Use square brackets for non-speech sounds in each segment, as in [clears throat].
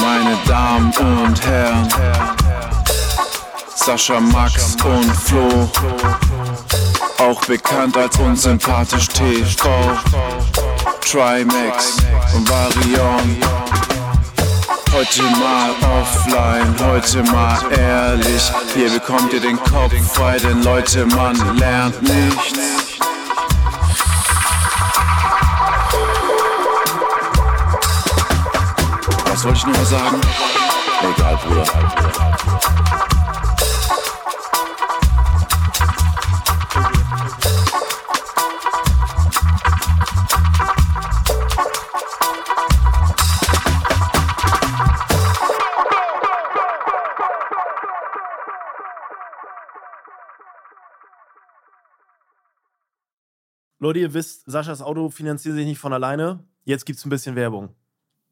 Meine Damen und Herren, Sascha, Max und Flo, auch bekannt als unsympathisch TV, Trimax und Varion. Heute mal offline, heute mal ehrlich. Hier bekommt ihr den Kopf frei, denn Leute, man lernt nichts. Was soll ich noch mal sagen? Egal, Bruder. Leute, ihr wisst, Saschas Auto finanziert sich nicht von alleine. Jetzt gibt's ein bisschen Werbung.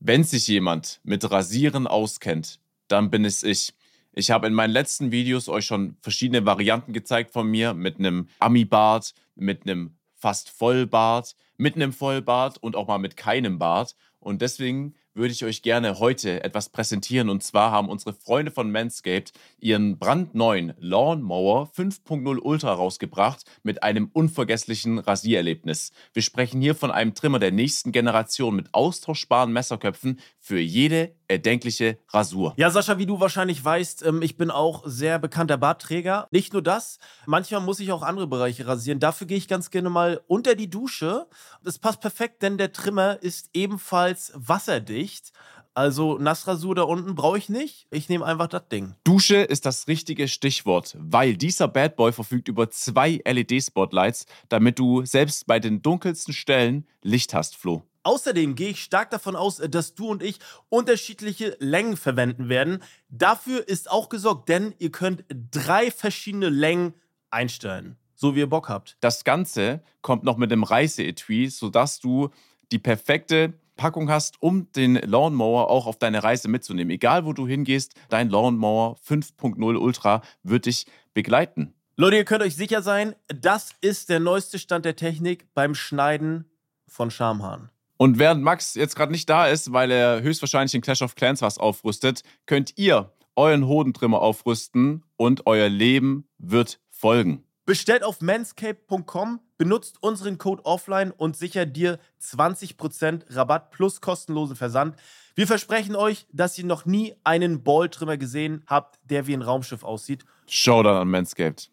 Wenn sich jemand mit Rasieren auskennt, dann bin es ich. Ich habe in meinen letzten Videos euch schon verschiedene Varianten gezeigt von mir mit einem Ami-Bart, mit einem fast Vollbart, mit einem Vollbart und auch mal mit keinem Bart. Und deswegen würde ich euch gerne heute etwas präsentieren. Und zwar haben unsere Freunde von Manscaped ihren brandneuen Lawnmower 5.0 Ultra rausgebracht mit einem unvergesslichen Rasiererlebnis. Wir sprechen hier von einem Trimmer der nächsten Generation mit austauschbaren Messerköpfen für jede erdenkliche Rasur. Ja, Sascha, wie du wahrscheinlich weißt, ähm, ich bin auch sehr bekannter Bartträger. Nicht nur das, manchmal muss ich auch andere Bereiche rasieren. Dafür gehe ich ganz gerne mal unter die Dusche. Das passt perfekt, denn der Trimmer ist ebenfalls wasserdicht. Also Nassrasur da unten brauche ich nicht. Ich nehme einfach das Ding. Dusche ist das richtige Stichwort, weil dieser Bad Boy verfügt über zwei LED-Spotlights, damit du selbst bei den dunkelsten Stellen Licht hast, Flo. Außerdem gehe ich stark davon aus, äh, dass du und ich unterschiedliche Längen verwenden werden. Dafür ist auch gesorgt, denn ihr könnt drei verschiedene Längen einstellen, so wie ihr Bock habt. Das Ganze kommt noch mit dem Reiseetui, sodass du die perfekte Packung hast, um den Lawnmower auch auf deine Reise mitzunehmen. Egal wo du hingehst, dein Lawnmower 5.0 Ultra wird dich begleiten. Leute, ihr könnt euch sicher sein, das ist der neueste Stand der Technik beim Schneiden von Schamhaaren. Und während Max jetzt gerade nicht da ist, weil er höchstwahrscheinlich in Clash of Clans was aufrüstet, könnt ihr euren Hodentrimmer aufrüsten und euer Leben wird folgen. Bestellt auf manscape.com, benutzt unseren Code offline und sichert dir 20% Rabatt plus kostenlosen Versand. Wir versprechen euch, dass ihr noch nie einen Balltrimmer gesehen habt, der wie ein Raumschiff aussieht. Showdown an Manscaped.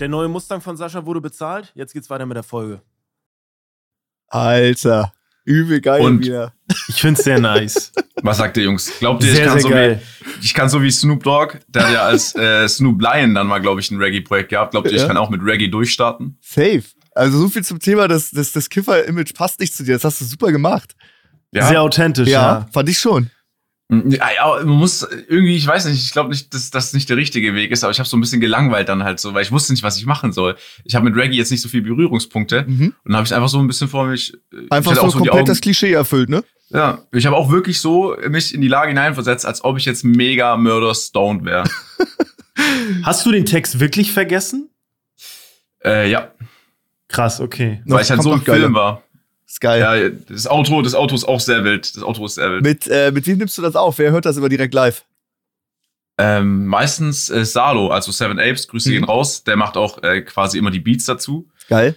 Der neue Mustang von Sascha wurde bezahlt. Jetzt geht's weiter mit der Folge. Alter, übel geil Und- wieder. Ich find's sehr nice. [laughs] Was sagt ihr, Jungs? Glaubt ihr, ich Sehr, kann, sehr so geil. wie, ich kann so wie Snoop Dogg, der hat ja als äh, Snoop Lion dann mal, glaube ich, ein Reggae-Projekt gehabt. Glaubt ihr, ich Ja. kann auch mit Reggae durchstarten? Safe. Also so viel zum Thema, das, das, das Kiffer-Image passt nicht zu dir. Das hast du super gemacht. Sehr authentisch, ja. fand ich schon. Ja, ja, man muss irgendwie, ich weiß nicht, ich glaube nicht, dass das nicht der richtige Weg ist, aber ich habe so ein bisschen gelangweilt dann halt so, weil ich wusste nicht, was ich machen soll. Ich habe mit Reggae jetzt nicht so viele Berührungspunkte Mhm. und dann habe ich einfach so ein bisschen vor mich. äh, ich Einfach so auch die komplett Augen- das Klischee erfüllt, ne? Ja, ich habe auch wirklich so mich in die Lage hineinversetzt, als ob ich jetzt mega murder stoned wäre. [laughs] Hast du den Text wirklich vergessen? äh, ja, Krass, okay. Noch- weil ich halt so im noch. Film war. Ist geil. Ja, das Auto, das Auto ist auch sehr wild. Das Auto ist sehr wild. Mit, äh, mit wem nimmst du das auf? Wer hört das immer direkt live? Ähm, meistens äh, Salo, also Seven Apes, Grüße Mhm. gehen raus. Der macht auch äh, quasi immer die Beats dazu, Geil.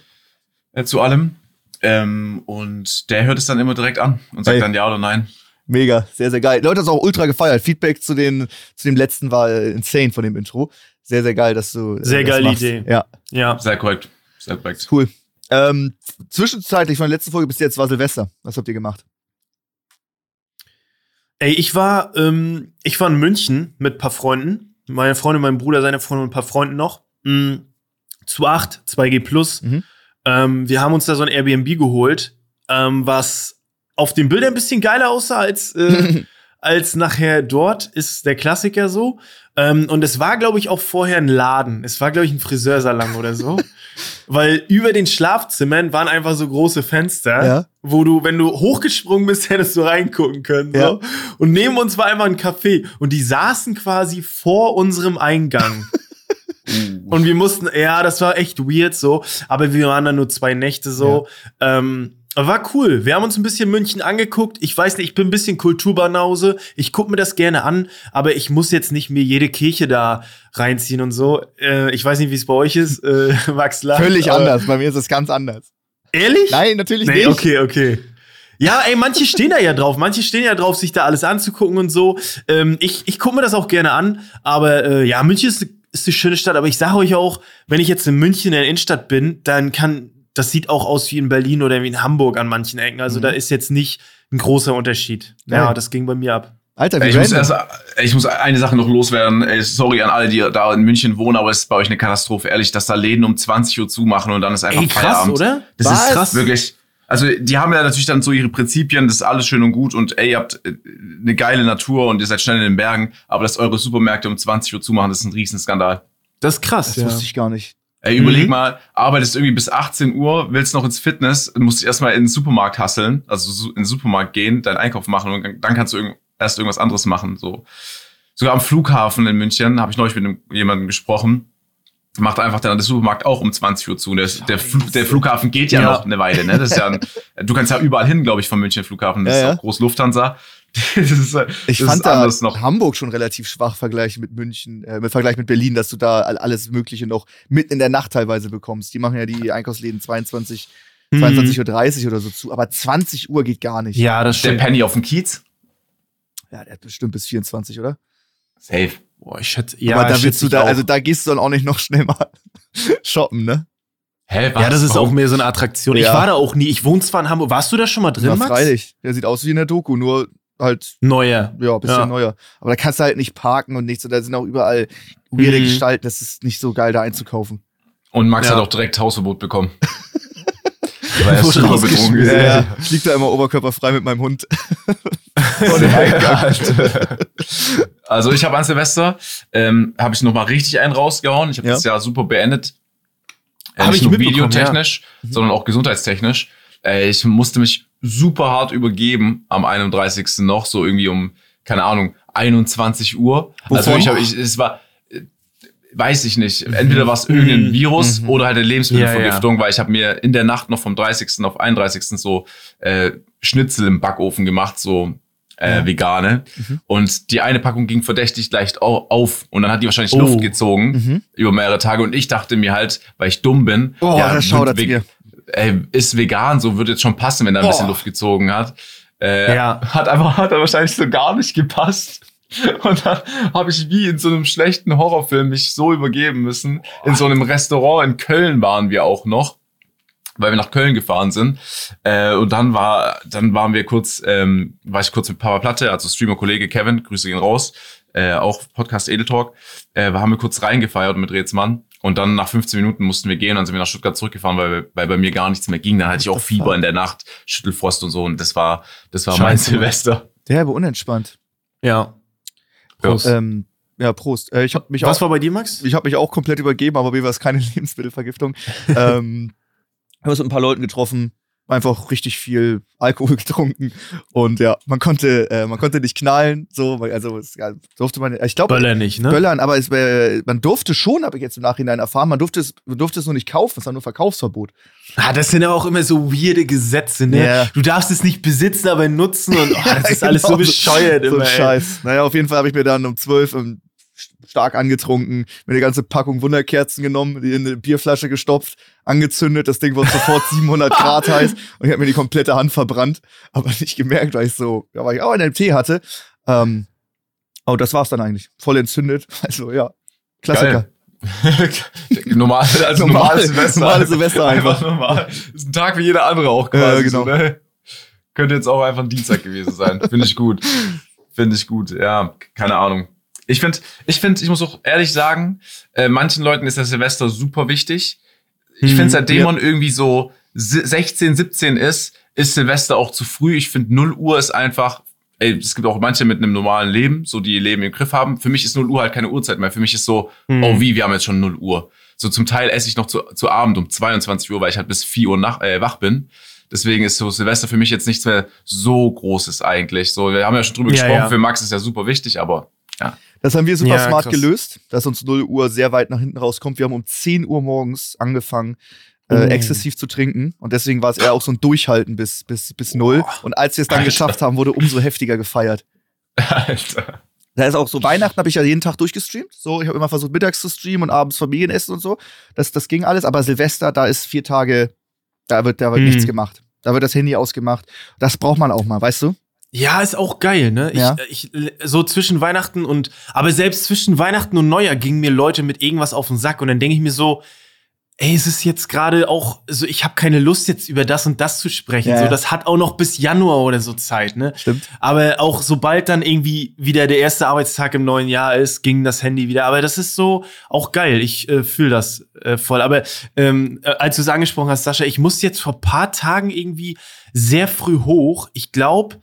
äh, zu allem. Ähm, und der hört es dann immer direkt an und sagt Hey. dann ja oder nein. Mega, sehr, sehr geil. Leute, das auch ultra gefeiert. Feedback zu, den, zu dem letzten war äh, insane von dem Intro. Sehr, sehr geil, dass du. äh, Sehr das geile machst. Idee. Ja, Ja. Sehr korrekt. Sehr korrekt. cool. Ähm, zwischenzeitlich von der letzten Folge bis jetzt war Silvester. Was habt ihr gemacht? Ey, ich war, ähm, ich war in München mit ein paar Freunden. Meine Freundin, mein Bruder, seine Freundin und ein paar Freunden noch. Mm, zu 8, 2G Plus. Mhm. Ähm, wir haben uns da so ein Airbnb geholt, ähm, was auf den Bildern ein bisschen geiler aussah als, äh, [laughs] als nachher dort, ist der Klassiker so. Ähm, und es war, glaube ich, auch vorher ein Laden. Es war, glaube ich, ein Friseursalon oder so. [laughs] Weil über den Schlafzimmern waren einfach so große Fenster, Ja. wo du, wenn du hochgesprungen bist, [laughs] hättest du reingucken können. So. Ja. Und neben uns war einfach ein Café. Und die saßen quasi vor unserem Eingang. [laughs] Und wir mussten, ja, das war echt weird so, aber wir waren da nur zwei Nächte so. Ähm, War cool. Wir haben uns ein bisschen München angeguckt. Ich weiß nicht, ich bin ein bisschen Kulturbanause. Ich gucke mir das gerne an, aber ich muss jetzt nicht mir jede Kirche da reinziehen und so. Äh, ich weiß nicht, wie es bei euch ist, [laughs] äh, Max lacht, Völlig anders. Bei mir ist es ganz anders. Ehrlich? Nein, natürlich Nee, nicht. okay, okay. Ja, ey, manche stehen da ja drauf. Manche stehen ja drauf, sich da alles anzugucken und so. Ähm, ich ich gucke mir das auch gerne an. Aber äh, ja, München ist, ist eine schöne Stadt. Aber ich sage euch auch, wenn ich jetzt in München in der Innenstadt bin, dann kann, das sieht auch aus wie in Berlin oder wie in Hamburg an manchen Ecken. Also da ist jetzt nicht ein großer Unterschied. Ja, Geil. das ging bei mir ab. Alter, wie ich, muss erst, ich muss eine Sache noch loswerden. Ey, sorry an alle, die da in München wohnen, aber es ist bei euch eine Katastrophe. Ehrlich, dass da Läden um 20 Uhr zumachen und dann ist einfach Ey, krass, Feierabend. oder? Das Was? ist krass. Wirklich. Also, die haben ja natürlich dann so ihre Prinzipien, das ist alles schön und gut und ey, ihr habt äh, eine geile Natur und ihr seid schnell in den Bergen, aber dass eure Supermärkte um 20 Uhr zumachen, das ist ein Riesenskandal. Das ist krass. Das ja. wusste ich gar nicht. Ey, überleg mal, arbeitest irgendwie bis 18 Uhr, willst noch ins Fitness, musst dich erstmal in den Supermarkt hasseln, also so in den Supermarkt gehen, deinen Einkauf machen und dann kannst du erst irgendwas anderes machen. So. Sogar am Flughafen in München habe ich neulich mit einem, jemandem gesprochen. Macht einfach dann der Supermarkt auch um 20 Uhr zu. Der, der, Fl der Flughafen geht ja, Ja. noch eine Weile. Ne? Das ist ja ein, du kannst ja überall hin, glaube ich, vom München Flughafen. Das Ja, ist ja. auch Groß Lufthansa. [laughs] Das ist, Ich das fand ist da noch. Hamburg schon relativ schwach vergleichen mit München, äh, mit Vergleich mit Berlin, dass du da all- alles Mögliche noch mitten in der Nacht teilweise bekommst. Die machen ja die Einkaufsläden 22, Mhm. 22.30 Uhr oder so zu, aber 20 Uhr geht gar nicht. Ja, das Der stimmt. Penny auf dem Kiez? Ja, der hat bestimmt bis 24, oder? Safe. Boah, ich schätze, ja, aber da willst du ich da, auch. also da gehst du dann auch nicht noch schnell mal [laughs] shoppen, ne? Hä, was? ja, das ist Warum? auch mehr so eine Attraktion. Ich Ja. war da auch nie. Ich wohne zwar in Hamburg. Warst du da schon mal drin, Ja, Max? freilich. Der sieht aus wie in der Doku, nur halt, Neuer. ja, ein bisschen Ja. neuer. Aber da kannst du halt nicht parken und nichts. Und da sind auch überall weirde Mhm. Gestalten. Das ist nicht so geil, da einzukaufen. Und Max Ja. hat auch direkt Hausverbot bekommen. Weil [laughs] er super betrunken ist. Ja, ja. Ich lieg da immer oberkörperfrei mit meinem Hund. [laughs] Vor dem Eingang. also ich habe an Silvester, ähm, habe ich noch mal richtig einen rausgehauen. Ich habe Ja. das Jahr super beendet. Äh, nicht ich nur videotechnisch, sondern auch gesundheitstechnisch. Äh, ich musste mich super hart übergeben am 31. noch, so irgendwie um, keine Ahnung, 21 Uhr. Also Wovon? ich habe, ich, es war, äh, weiß ich nicht. Entweder war es irgendein Mhm. Virus Mhm. oder halt eine Lebensmittelvergiftung, Ja, weil ich habe mir in der Nacht noch vom 30. auf 31. so äh, Schnitzel im Backofen gemacht, so äh, Ja. vegane. Mhm. Und die eine Packung ging verdächtig leicht au- auf und dann hat die wahrscheinlich Oh. Luft gezogen Mhm. über mehrere Tage und ich dachte mir halt, weil ich dumm bin, Oh, ja, das schaudert mir. Ey, ist vegan, so wird jetzt schon passen, wenn da ein Boah. bisschen Luft gezogen hat. Äh, Ja. Hat aber hat aber wahrscheinlich so gar nicht gepasst. Und dann habe ich wie in so einem schlechten Horrorfilm mich so übergeben müssen. In so einem Restaurant in Köln waren wir auch noch, weil wir nach Köln gefahren sind. Äh, und dann war, dann waren wir kurz, ähm, war ich kurz mit Papa Platte, also Streamer-Kollege Kevin, Grüße gehen raus, äh, auch Podcast Edel Talk, äh, wir haben wir kurz reingefeiert mit Rätsmann. Und dann nach 15 Minuten mussten wir gehen, dann sind wir nach Stuttgart zurückgefahren, weil, weil bei mir gar nichts mehr ging. Dann hatte ich auch Fieber in der Nacht, Schüttelfrost und so. Und das war, das war mein. Silvester. Derbe unentspannt. Ja. Prost. Ähm, ja, Prost. Äh, ich habe mich Was auch war bei dir, Max? ich habe mich auch komplett übergeben, aber mir war es keine [laughs] Lebensmittelvergiftung. ähm, habe uns mit ein paar Leuten getroffen, einfach richtig viel Alkohol [laughs] getrunken und ja, man konnte, äh, man konnte nicht knallen, so, also es, ja, durfte man, ich glaube, Böller nicht, ne? Böllern, aber es, äh, man durfte schon, habe ich jetzt im Nachhinein erfahren, man durfte es, man durfte es nur nicht kaufen, es war nur Verkaufsverbot. Ah, das sind aber auch immer so weirde Gesetze, ne? Ja. Du darfst es nicht besitzen, aber nutzen und oh, [laughs] das ist alles so genau, bescheuert So immer. ein ey. Scheiß. Naja, auf jeden Fall habe ich mir dann um 12 ähm, stark angetrunken, mir eine ganze Packung Wunderkerzen genommen, die in eine Bierflasche gestopft, angezündet, das Ding wurde sofort [laughs] 700 Grad heiß und ich habe mir die komplette Hand verbrannt, aber nicht gemerkt, weil ich so, ja, weil ich auch einen MT hatte. Ähm, aber das war's dann eigentlich. Voll entzündet. [laughs] Also ja, Klassiker. Geil. [laughs] normal, also Normal- Silvester. normales Silvester einfach. normal. Ist ein Tag wie jeder andere auch quasi. Ja, genau. So, ne? Könnte jetzt auch einfach ein Dienstag gewesen sein. Finde ich gut. Finde ich gut. Ja, keine Ahnung. Ich finde, ich finde, ich muss auch ehrlich sagen, äh, manchen Leuten ist das Silvester super wichtig. Ich Mhm, finde, seitdem ja. man irgendwie so si- 16, 17 ist, ist Silvester auch zu früh. Ich finde, 0 Uhr ist einfach, ey, es gibt auch manche mit einem normalen Leben, so die ihr Leben im Griff haben. Für mich ist 0 Uhr halt keine Uhrzeit mehr. Für mich ist so, Mhm. oh wie, wir haben jetzt schon 0 Uhr. So zum Teil esse ich noch zu, zu Abend um 22 Uhr, weil ich halt bis 4 Uhr nach, äh, wach bin. Deswegen ist so Silvester für mich jetzt nichts mehr so Großes eigentlich. So, wir haben ja schon drüber Ja, gesprochen, ja. für Max ist ja super wichtig, aber Das haben wir super Ja, smart krass. gelöst, dass uns 0 Uhr sehr weit nach hinten rauskommt. Wir haben um 10 Uhr morgens angefangen, äh, Oh. exzessiv zu trinken. Und deswegen war es eher auch so ein Durchhalten bis, bis, bis null. Und als wir es dann Alter. geschafft haben, wurde umso heftiger gefeiert. Alter. Da ist auch so, Weihnachten habe ich ja jeden Tag durchgestreamt. So, ich habe immer versucht, mittags zu streamen und abends Familienessen und so. Das, das ging alles. Aber Silvester, da ist vier Tage, da wird, da wird Mhm. nichts gemacht. Da wird das Handy ausgemacht. Das braucht man auch mal, weißt du? Ja, ist auch geil, ne? Ich, Ja. ich, so zwischen Weihnachten und, aber selbst zwischen Weihnachten und Neujahr gingen mir Leute mit irgendwas auf den Sack und dann denke ich mir so, ey, es ist jetzt gerade auch, so ich habe keine Lust jetzt über das und das zu sprechen. Ja, So, das hat auch noch bis Januar oder so Zeit, ne? Stimmt. Aber auch sobald dann irgendwie wieder der erste Arbeitstag im neuen Jahr ist, ging das Handy wieder. Aber das ist so auch geil. Ich äh, fühle das äh, voll. Aber ähm, äh, als du es angesprochen hast, Sascha, ich musste jetzt vor paar Tagen irgendwie sehr früh hoch. Ich glaube,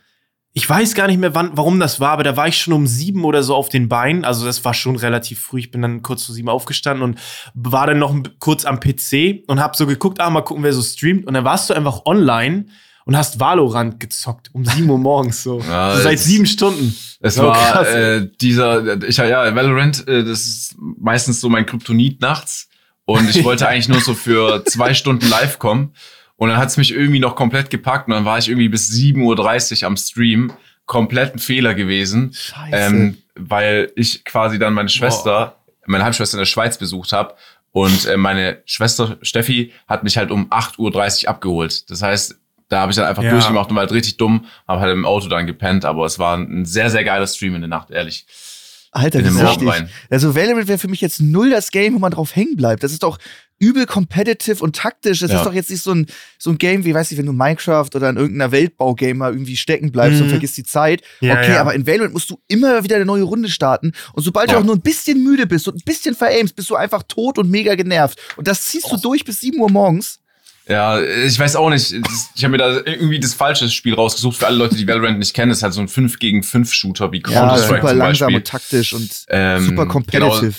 ich weiß gar nicht mehr, wann, warum das war, aber da war ich schon um sieben oder so auf den Beinen. Also das war schon relativ früh. Ich bin dann kurz vor sieben aufgestanden und war dann noch kurz am PC und hab so geguckt, ah, mal gucken, wer so streamt. Und dann warst du einfach online und hast Valorant gezockt um sieben Uhr morgens so. [laughs] Ja, so seit sieben Stunden. Es Oh, war krass, äh, dieser, ich ja, Valorant, äh, das ist meistens so mein Kryptonit nachts. Und ich [laughs] wollte eigentlich nur so für zwei Stunden live kommen. Und dann hat's mich irgendwie noch komplett gepackt. Und dann war ich irgendwie bis 7.30 Uhr am Stream. Komplett ein Fehler gewesen. Scheiße. Ähm, weil ich quasi dann meine Schwester, meine Halbschwester in der Schweiz besucht habe. Und äh, meine Schwester Steffi hat mich halt um 8.30 Uhr abgeholt. Das heißt, da habe ich dann einfach Ja. durchgemacht und war halt richtig dumm, habe halt im Auto dann gepennt, aber es war ein sehr, sehr geiler Stream in der Nacht, ehrlich. Alter, den süchtig. Morgenwein. Also Valorant wäre für mich jetzt null das Game, wo man drauf hängen bleibt. Das ist doch übel competitive und taktisch. Das Ja. ist doch jetzt nicht so ein, so ein Game, wie, weiß ich, wenn du in Minecraft oder in irgendeiner Weltbau-Game mal irgendwie stecken bleibst und Mhm. vergisst die Zeit. Ja, okay, ja. aber in Valorant musst du immer wieder eine neue Runde starten. Und sobald Ja. du auch nur ein bisschen müde bist und ein bisschen veraimst, bist du einfach tot und mega genervt. Und das ziehst du durch bis 7 Uhr morgens. Ja, ich weiß auch nicht. Ich habe mir da irgendwie das falsche Spiel rausgesucht für alle Leute, die Valorant nicht kennen. Das ist halt so ein 5 gegen 5 Shooter wie Ja, Counter-Strike super zum langsam und taktisch und Ähm, super competitive.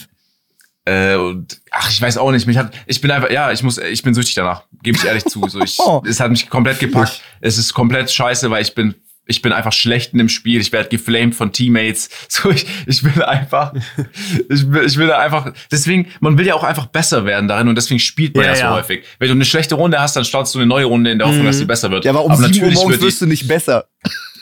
Äh, und ach, ich weiß auch nicht. Mich hat, ich bin einfach, ja, ich muss, ich bin süchtig danach. Gebe ich ehrlich zu. So, ich, [laughs] Oh. es hat mich komplett gepackt. Es ist komplett scheiße, weil ich bin, ich bin einfach schlecht in dem Spiel. Ich werde geflamed von Teammates. [laughs] So, ich, ich bin einfach, [laughs] ich will, ich will da einfach. Deswegen, man will ja auch einfach besser werden darin und deswegen spielt man Ja, ja, so ja. häufig. Wenn du eine schlechte Runde hast, dann startest du eine neue Runde in der Hoffnung, Mhm. dass die besser wird. Ja, aber um 7 Uhr morgens wirst du nicht besser.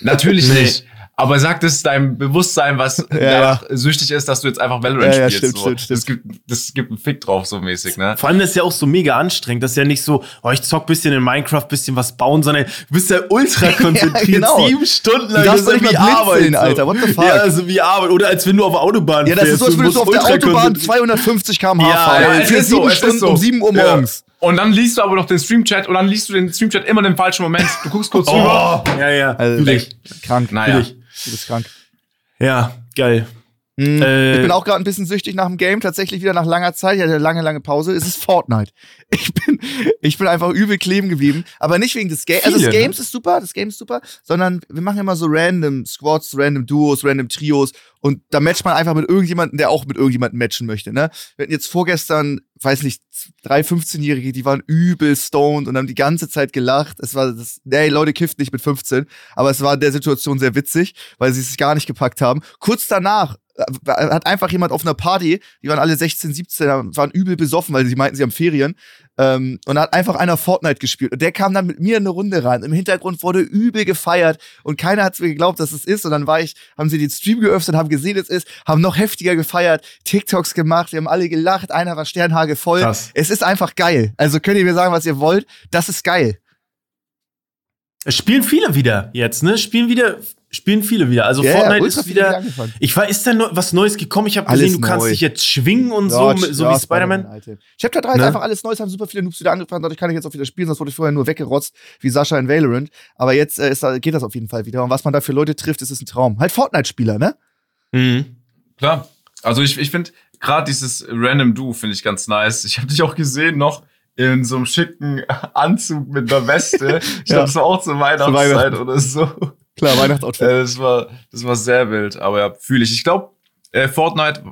Natürlich nicht. Aber sagt es deinem Bewusstsein, was [laughs] danach süchtig ist, dass du jetzt einfach Valorant Ja, ja, spielst. stimmt, so. stimmt, stimmt. Das gibt, das gibt einen Fick drauf, so mäßig, ne? Vor allem das ist ja auch so mega anstrengend. Das ist ja nicht so, oh, ich zock bisschen in Minecraft, bisschen was bauen, sondern du bist ja ultra [laughs] konzentriert. genau. Sieben Stunden lang. Du darfst das doch ist nicht wie mal blinzeln, Arbeit. So. Alter. What the fuck? Ja, so wie Arbeit. Oder als wenn du auf der Autobahn Ja, das ist so, als du würdest du auf der ultra Autobahn konzentriert- 250 km/h Ja, fahren. ja, es für ist so, sieben es ist Stunden so. um 7 Uhr Ja. morgens. Und dann liest du aber noch den Streamchat und dann liest du den Streamchat immer im falschen Moment. Du guckst kurz Oh, rüber. ja, ja. Also, Fühl ich. krank. Naja. Fühl ich. Du bist krank. Ja, geil. Mhm. Äh, ich bin auch gerade ein bisschen süchtig nach dem Game, tatsächlich wieder nach langer Zeit. Ich hatte eine lange, lange Pause. Es ist Fortnite. [laughs] Ich bin, ich bin einfach übel kleben geblieben. Aber nicht wegen des Games. Also das ne? Games ist super, das Game ist super, sondern wir machen immer so random Squads, random Duos, random Trios. Und da matcht man einfach mit irgendjemandem, der auch mit irgendjemandem matchen möchte. Ne? Wir hatten jetzt vorgestern, weiß nicht, drei 15-Jährige, die waren übel stoned und haben die ganze Zeit gelacht. Es war das, nee, Leute kifft nicht mit 15, aber es war in der Situation sehr witzig, weil sie es gar nicht gepackt haben. Kurz danach hat einfach jemand auf einer Party, die waren alle 16, 17, waren übel besoffen, weil sie meinten, sie haben Ferien. Ähm, und da hat einfach einer Fortnite gespielt. Und der kam dann mit mir in eine Runde rein. Im Hintergrund wurde übel gefeiert und keiner hat mir geglaubt, dass es ist. Und dann war ich, haben sie den Stream geöffnet, haben gesehen, es ist, haben noch heftiger gefeiert, TikToks gemacht, wir haben alle gelacht, einer war Sternhage voll. Krass. Es ist einfach geil. Also könnt ihr mir sagen, was ihr wollt. Das ist geil. Es spielen viele wieder jetzt, ne? Spielen wieder, spielen viele wieder. Also Ja, ja, Fortnite ist wieder. Ich war, ist da neu- was Neues gekommen? Ich habe gesehen, du kannst neu. dich jetzt schwingen und so, Ja, mit- so ja, wie Spider-Man. Alter. Chapter 3 ist Ne? einfach alles Neues, haben super viele Noobs wieder angefangen, dadurch kann ich jetzt auch wieder spielen, sonst wurde ich vorher nur weggerotzt, wie Sascha in Valorant. Aber jetzt äh, ist, geht das auf jeden Fall wieder. Und was man da für Leute trifft, ist, ist ein Traum. Halt Fortnite-Spieler, ne? Mhm. Klar. Also ich, ich finde, gerade dieses Random Do finde ich ganz nice. Ich habe dich auch gesehen noch in so einem schicken Anzug mit einer Weste. [laughs] Ich Ja. glaube, das war auch zur Weihnachtszeit oder so. Klar, Weihnachtsoutfit. Äh, das, war, das war sehr wild, aber ja, fühle ich. Ich glaube, äh, Fortnite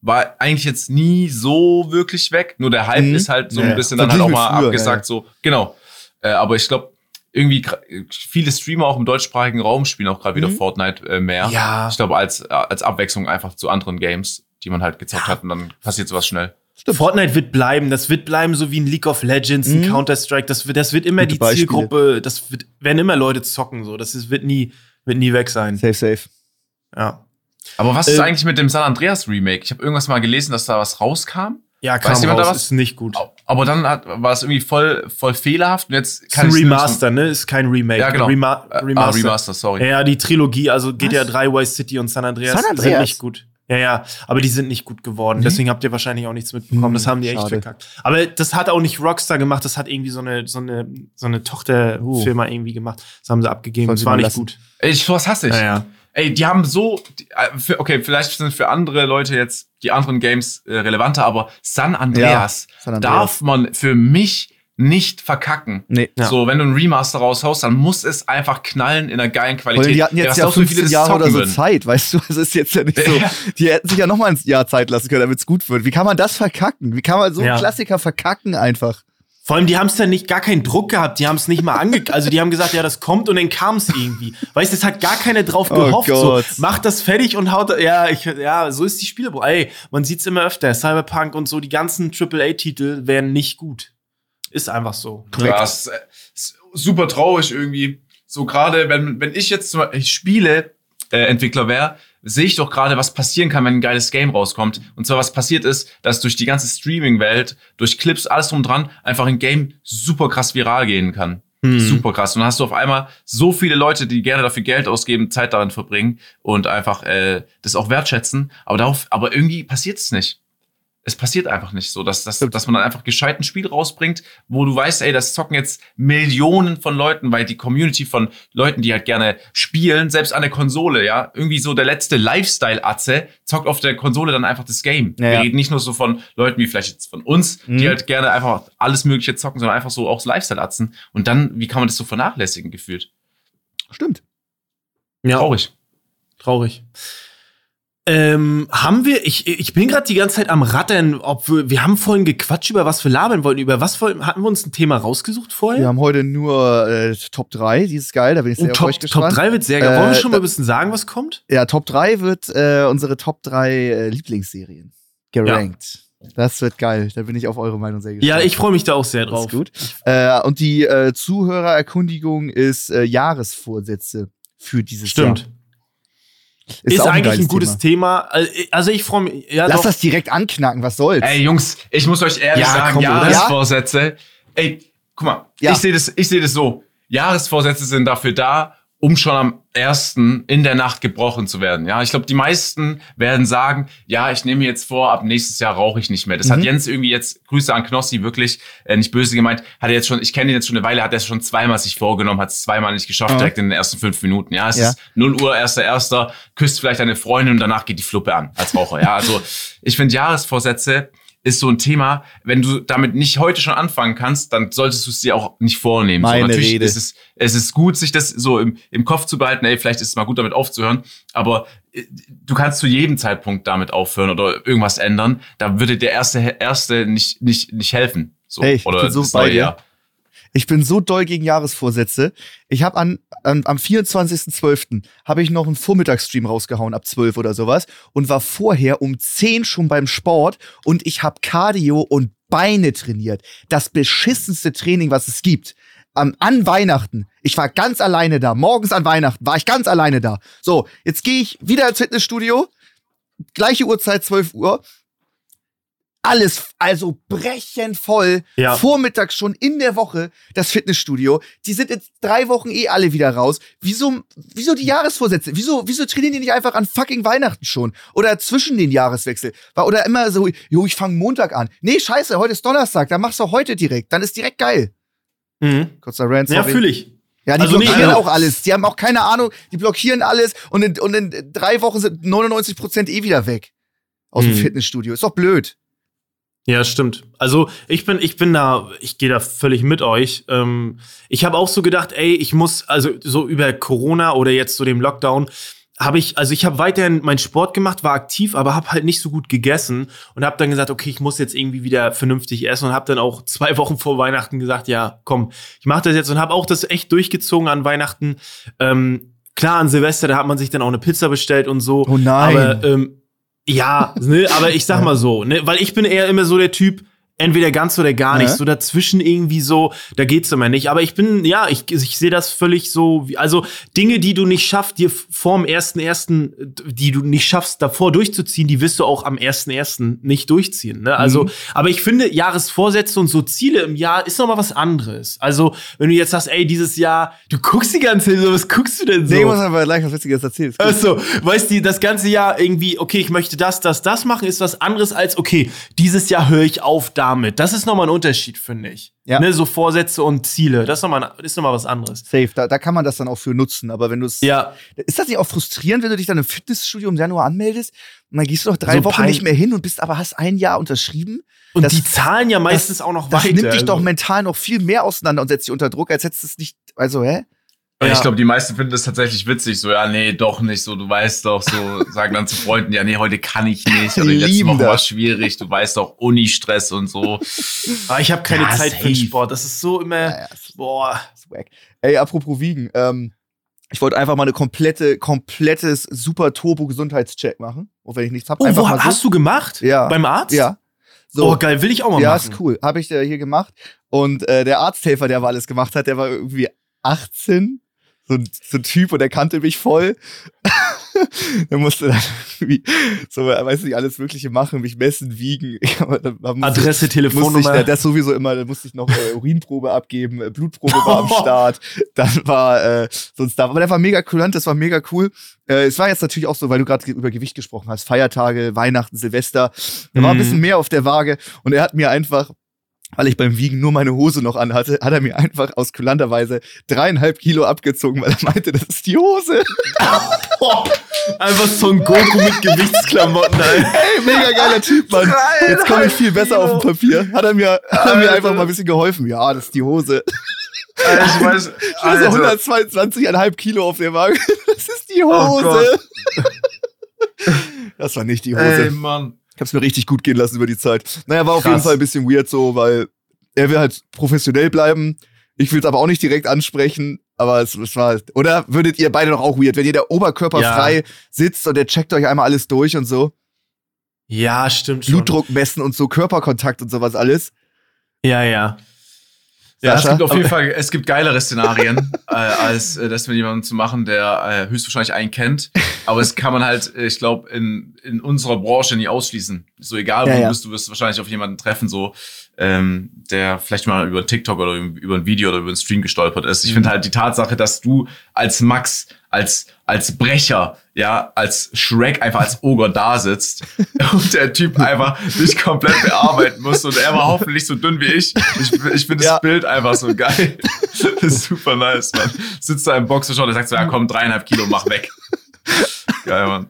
war eigentlich jetzt nie so wirklich weg. Nur der Hype Mhm. ist halt so Ja, ein ja. bisschen dann halt auch mal früher, abgesagt, ja, so, genau. Äh, aber ich glaube, irgendwie viele Streamer auch im deutschsprachigen Raum spielen auch gerade wieder Mhm. Fortnite äh, mehr. Ja. Ich glaube, als, äh, als Abwechslung einfach zu anderen Games, die man halt gezockt hat und dann passiert sowas schnell. Fortnite wird bleiben, das wird bleiben, so wie ein League of Legends, ein Mhm. Counter-Strike, das wird, das wird immer Gute die Beispiele. Zielgruppe, das wird, werden immer Leute zocken, so, das ist, wird nie, wird nie weg sein. Safe, safe. Ja. Aber was ist Äh, eigentlich mit dem San Andreas Remake? Ich habe irgendwas mal gelesen, dass da was rauskam. Ja, kam Weiß jemand da raus, was? ist nicht gut. Aber dann hat, war es irgendwie voll, voll fehlerhaft und jetzt Ist ein Remaster, ne? Ist kein Remake. Ja, genau. Rema Äh, Ah, Remaster. Remaster, sorry. Ja, die Trilogie, also GTA Was? 3, Vice City und San Andreas, San sind Andreas? nicht gut. Ja, ja, aber die sind nicht gut geworden. Nee? Deswegen habt ihr wahrscheinlich auch nichts mitbekommen. Hm, das haben die echt schade. verkackt. Aber das hat auch nicht Rockstar gemacht, das hat irgendwie so eine, so eine, so eine Tochterfirma irgendwie gemacht. Das haben sie abgegeben. Das war nicht lassen. gut. Ich, was hasse ich. Ja, ja. Ey, die haben so, äh, okay, vielleicht sind für andere Leute jetzt die anderen Games äh, relevanter, aber San Andreas, San Andreas. darf man für mich nicht verkacken. Nee. Ja. So, wenn du ein Remaster raushaust, dann muss es einfach knallen in einer geilen Qualität. allem, die hatten jetzt ja viele 15 das Jahre oder so würden? Zeit, weißt du? [laughs] Es ist jetzt ja nicht so. Ja. Die hätten sich ja noch mal ein Jahr Zeit lassen können, damit es gut wird. Wie kann man das verkacken? Wie kann man so einen Ja. Klassiker verkacken einfach? Vor allem, die haben es dann nicht gar keinen Druck gehabt, die haben es nicht mal ange... [laughs] Also die haben gesagt, ja, das kommt und dann kam es irgendwie. Weißt du, es hat gar keiner drauf Oh gehofft. so, Gott. macht das fertig und haut... Ja, ich, ja so ist die Spielebranche. Ey, man sieht's immer öfter. Cyberpunk und so, die ganzen AAA-Titel wären nicht gut. Ist einfach so. Ja, es ist, ist super traurig irgendwie. So gerade, wenn, wenn ich jetzt zum Beispiel Spiele äh, Entwickler wäre, sehe ich doch gerade, was passieren kann, wenn ein geiles Game rauskommt. Und zwar, was passiert ist, dass durch die ganze Streaming-Welt, durch Clips, alles drum dran, einfach ein Game super krass viral gehen kann. Hm. Super krass. Und dann hast du auf einmal so viele Leute, die gerne dafür Geld ausgeben, Zeit daran verbringen und einfach äh, das auch wertschätzen. Aber darauf, aber irgendwie passiert es nicht. Es passiert einfach nicht so, dass, dass, dass man dann einfach gescheit ein Spiel rausbringt, wo du weißt, ey, das zocken jetzt Millionen von Leuten, weil die Community von Leuten, die halt gerne spielen, selbst an der Konsole, ja, irgendwie so der letzte Lifestyle-Atze zockt auf der Konsole dann einfach das Game. Ja, Wir ja. reden nicht nur so von Leuten wie vielleicht jetzt von uns, Mhm. die halt gerne einfach alles Mögliche zocken, sondern einfach so auch Lifestyle-Atzen. Und dann, wie kann man das so vernachlässigen gefühlt? Stimmt. Ja, Traurig. traurig. Ähm, haben wir, ich, ich bin gerade die ganze Zeit am Rattern, ob wir, wir haben vorhin gequatscht, über was wir labern wollten. Über was wollten, hatten wir uns ein Thema rausgesucht vorher? Wir haben heute nur äh, Top 3, die ist geil, da bin ich Oh, sehr auf Top, euch Top gespannt. 3 wird sehr geil. Wollen wir Äh, schon mal ein bisschen sagen, was kommt? Ja, Top 3 wird äh, unsere Top 3 äh, Lieblingsserien gerankt. Das wird geil, da bin ich auf eure Meinung sehr gespannt. Ja, ich freue mich da auch sehr drauf. ist gut. Äh, und die äh, Zuhörererkundigung ist äh, Jahresvorsätze für dieses Stimmt. Jahr. Ist, auch eigentlich geiles ein gutes Thema. Also ich freue mich. Ja, Lass doch. das direkt anknacken, was soll's? Ey, Jungs, ich muss euch ehrlich Ja, sagen, komm? Jahresvorsätze. Ey, guck mal, Ja. ich sehe das, ich sehe das so. Jahresvorsätze sind dafür da, um schon am ersten in der Nacht gebrochen zu werden. Ja, ich glaube, die meisten werden sagen, ja, ich nehme mir jetzt vor, ab nächstes Jahr rauche ich nicht mehr. Das hat Mhm. Jens irgendwie jetzt, Grüße an Knossi, wirklich äh, nicht böse gemeint, hat er jetzt schon, ich kenne ihn jetzt schon eine Weile, hat er schon zweimal sich vorgenommen, hat es zweimal nicht geschafft, Ja. direkt in den ersten fünf Minuten. Ja, es Ja. ist 0 Uhr, erster, erster, küsst vielleicht eine Freundin und danach geht die Fluppe an als Raucher. Ja, also ich finde Jahresvorsätze ist so ein Thema, wenn du damit nicht heute schon anfangen kannst, dann solltest du es dir auch nicht vornehmen. Meine so, natürlich Rede. ist es, es ist gut, sich das so im, im Kopf zu behalten, ey, vielleicht ist es mal gut, damit aufzuhören, aber äh, du kannst zu jedem Zeitpunkt damit aufhören oder irgendwas ändern. Da würde der erste, erste nicht, nicht, nicht helfen. So, Ey, ich oder bin so bei dir. Jahr. Ich bin so doll gegen Jahresvorsätze. Ich habe an, an, am 24.12. habe ich noch einen Vormittagsstream rausgehauen ab 12 oder sowas und war vorher um 10 schon beim Sport und ich habe Cardio und Beine trainiert. Das beschissenste Training, was es gibt. Am, an Weihnachten. Ich war ganz alleine da. Morgens an Weihnachten war ich ganz alleine da. So, jetzt gehe ich wieder ins Fitnessstudio. Gleiche Uhrzeit, 12 Uhr. Alles, also brechend voll. Ja. Vormittags schon in der Woche das Fitnessstudio. Die sind jetzt drei Wochen eh alle wieder raus. Wieso, wieso die Jahresvorsätze? Wieso, wieso trainieren die nicht einfach an fucking Weihnachten schon? Oder zwischen den Jahreswechsel? Oder immer so, jo, ich fange Montag an. Nee, scheiße, heute ist Donnerstag, dann machst du heute direkt. Dann ist direkt geil. Mhm. Kurzer Rant, Ja, fühle ich. Ja, die Also blockieren ja. auch alles. Die haben auch keine Ahnung, die blockieren alles und in, und in drei Wochen sind 99% eh wieder weg. Aus dem Mhm. Fitnessstudio. Ist doch blöd. Ja, stimmt. Also ich bin, ich bin da, ich gehe da völlig mit euch. Ähm, ich habe auch so gedacht, ey, ich muss, also so über Corona oder jetzt so dem Lockdown, habe ich, also ich habe weiterhin meinen Sport gemacht, war aktiv, aber habe halt nicht so gut gegessen und habe dann gesagt, okay, ich muss jetzt irgendwie wieder vernünftig essen und habe dann auch [laughs] zwei Wochen vor Weihnachten gesagt, ja, komm, ich mache das jetzt und habe auch das echt durchgezogen an Weihnachten. Ähm, klar, an Silvester, da hat man sich dann auch eine Pizza bestellt und so. Oh nein. Aber ähm, Ja, ne, aber ich sag mal so, ne, weil ich bin eher immer so der Typ, entweder ganz oder gar nicht, Ja. so dazwischen irgendwie so, da geht's immer nicht. Aber ich bin, ja, ich, ich sehe das völlig so, wie, also Dinge, die du nicht schaffst, dir vorm ersten ersten, die du nicht schaffst, davor durchzuziehen, die wirst du auch am ersten ersten nicht durchziehen. Ne? Also, Mhm. aber ich finde, Jahresvorsätze und so Ziele im Jahr ist noch mal was anderes. Also, wenn du jetzt sagst, ey, dieses Jahr, du guckst die ganze Zeit so, was guckst du denn so? Nee, ich muss aber gleich was Witziges erzählen. Also, weißt du, das ganze Jahr irgendwie, okay, ich möchte das, das, das machen, ist was anderes als, okay, dieses Jahr höre ich auf damit. Das ist nochmal ein Unterschied, finde ich. Ja. Ne, so Vorsätze und Ziele, das ist nochmal ist noch mal was anderes. Safe, da, da kann man das dann auch für nutzen. Aber wenn du es. Ja, Ist das nicht auch frustrierend, wenn du dich dann im Fitnessstudio im Januar anmeldest und dann gehst du noch drei So Wochen nicht mehr hin und bist aber hast ein Jahr unterschrieben? und Das- die zahlen ja meistens auch noch Das weiter. nimmt dich doch also. mental noch viel mehr auseinander und setzt dich unter Druck, als hättest du es nicht. Also, hä? Und Ja. ich glaube, die meisten finden das tatsächlich witzig. So, ja, nee, doch nicht. So, du weißt doch, so, [laughs] sagen dann zu Freunden, ja, nee, heute kann ich nicht. Oder die letzte Woche war schwierig. Du weißt doch, Uni-Stress und so. Aber ich habe keine Ja, Zeit für den safe. Sport. Das ist so immer, Ja, ja, ist- boah. wack. Ey, apropos Wiegen, ähm, ich wollte einfach mal eine komplette, komplettes super Turbo-Gesundheitscheck machen. Auch wenn ich nichts hab. Oh, einfach wo, mal so. hast du gemacht? Ja. Beim Arzt? Ja. So. Oh, geil, will ich auch mal ja, machen. ist cool. Habe ich äh, hier gemacht. Und äh, der Arzthelfer, der aber alles gemacht hat, der war irgendwie 18. So ein, so ein Typ und der kannte mich voll. [laughs] der musste dann irgendwie so, weiß nicht, alles Mögliche machen, mich messen, wiegen. [laughs] Musste- Adresse, ich, Telefonnummer. ja, das sowieso immer, da musste ich noch äh, Urinprobe abgeben, äh, Blutprobe war am [laughs] Start, dann war äh, sonst da, aber der war mega kulant, das war mega cool. Äh, es war jetzt natürlich auch so, weil du gerade über Gewicht gesprochen hast, Feiertage, Weihnachten, Silvester, da war ein Mhm. bisschen mehr auf der Waage und er hat mir einfach weil ich beim Wiegen nur meine Hose noch anhatte, hat er mir einfach aus kulanterweise dreieinhalb Kilo abgezogen, weil er meinte, das ist die Hose. [laughs] Einfach so ein Goku mit Gewichtsklamotten, Alter. Ey, mega geiler Typ, Mann. Jetzt komme ich viel besser auf dem Papier. Hat er mir, hat er mir einfach mal ein bisschen geholfen. Ja, das ist die Hose. Alter, ich weiß, Also Alter, 122,5 Kilo auf der Waage. [laughs] Das ist die Oh Hose. das war nicht die Hose. ey, Mann. Ich hab's mir richtig gut gehen lassen über die Zeit. Naja, war auf Krass. jeden Fall ein bisschen weird so, weil er will halt professionell bleiben. Ich will es aber auch nicht direkt ansprechen. Aber es, es war, oder würdet ihr beide doch auch weird, wenn ihr der Oberkörper Ja. frei sitzt und der checkt euch einmal alles durch und so. Ja, stimmt schon. Blutdruck messen und so, Körperkontakt und sowas alles. Ja, ja. Ja, es Sascha? gibt auf jeden Fall, es gibt geilere Szenarien, [laughs] äh, als äh, das mit jemandem zu machen, der äh, höchstwahrscheinlich einen kennt. Aber es kann man halt, äh, ich glaube, in, in unserer Branche nie ausschließen. So egal, wo Ja, du bist, du wirst wahrscheinlich auf jemanden treffen, so ähm, der vielleicht mal über TikTok oder über ein Video oder über einen Stream gestolpert ist. Ich finde halt die Tatsache, dass du als Max, als als Brecher, ja, als Shrek einfach als Ogre da sitzt [laughs] und der Typ einfach dich komplett bearbeiten muss und er war hoffentlich so dünn wie ich. Ich, ich finde das Ja. Bild einfach so geil. [laughs] Das ist super nice, Mann. Sitzt da im Boxershot und sagt so, ja komm, dreieinhalb Kilo, mach weg. Geil, Mann.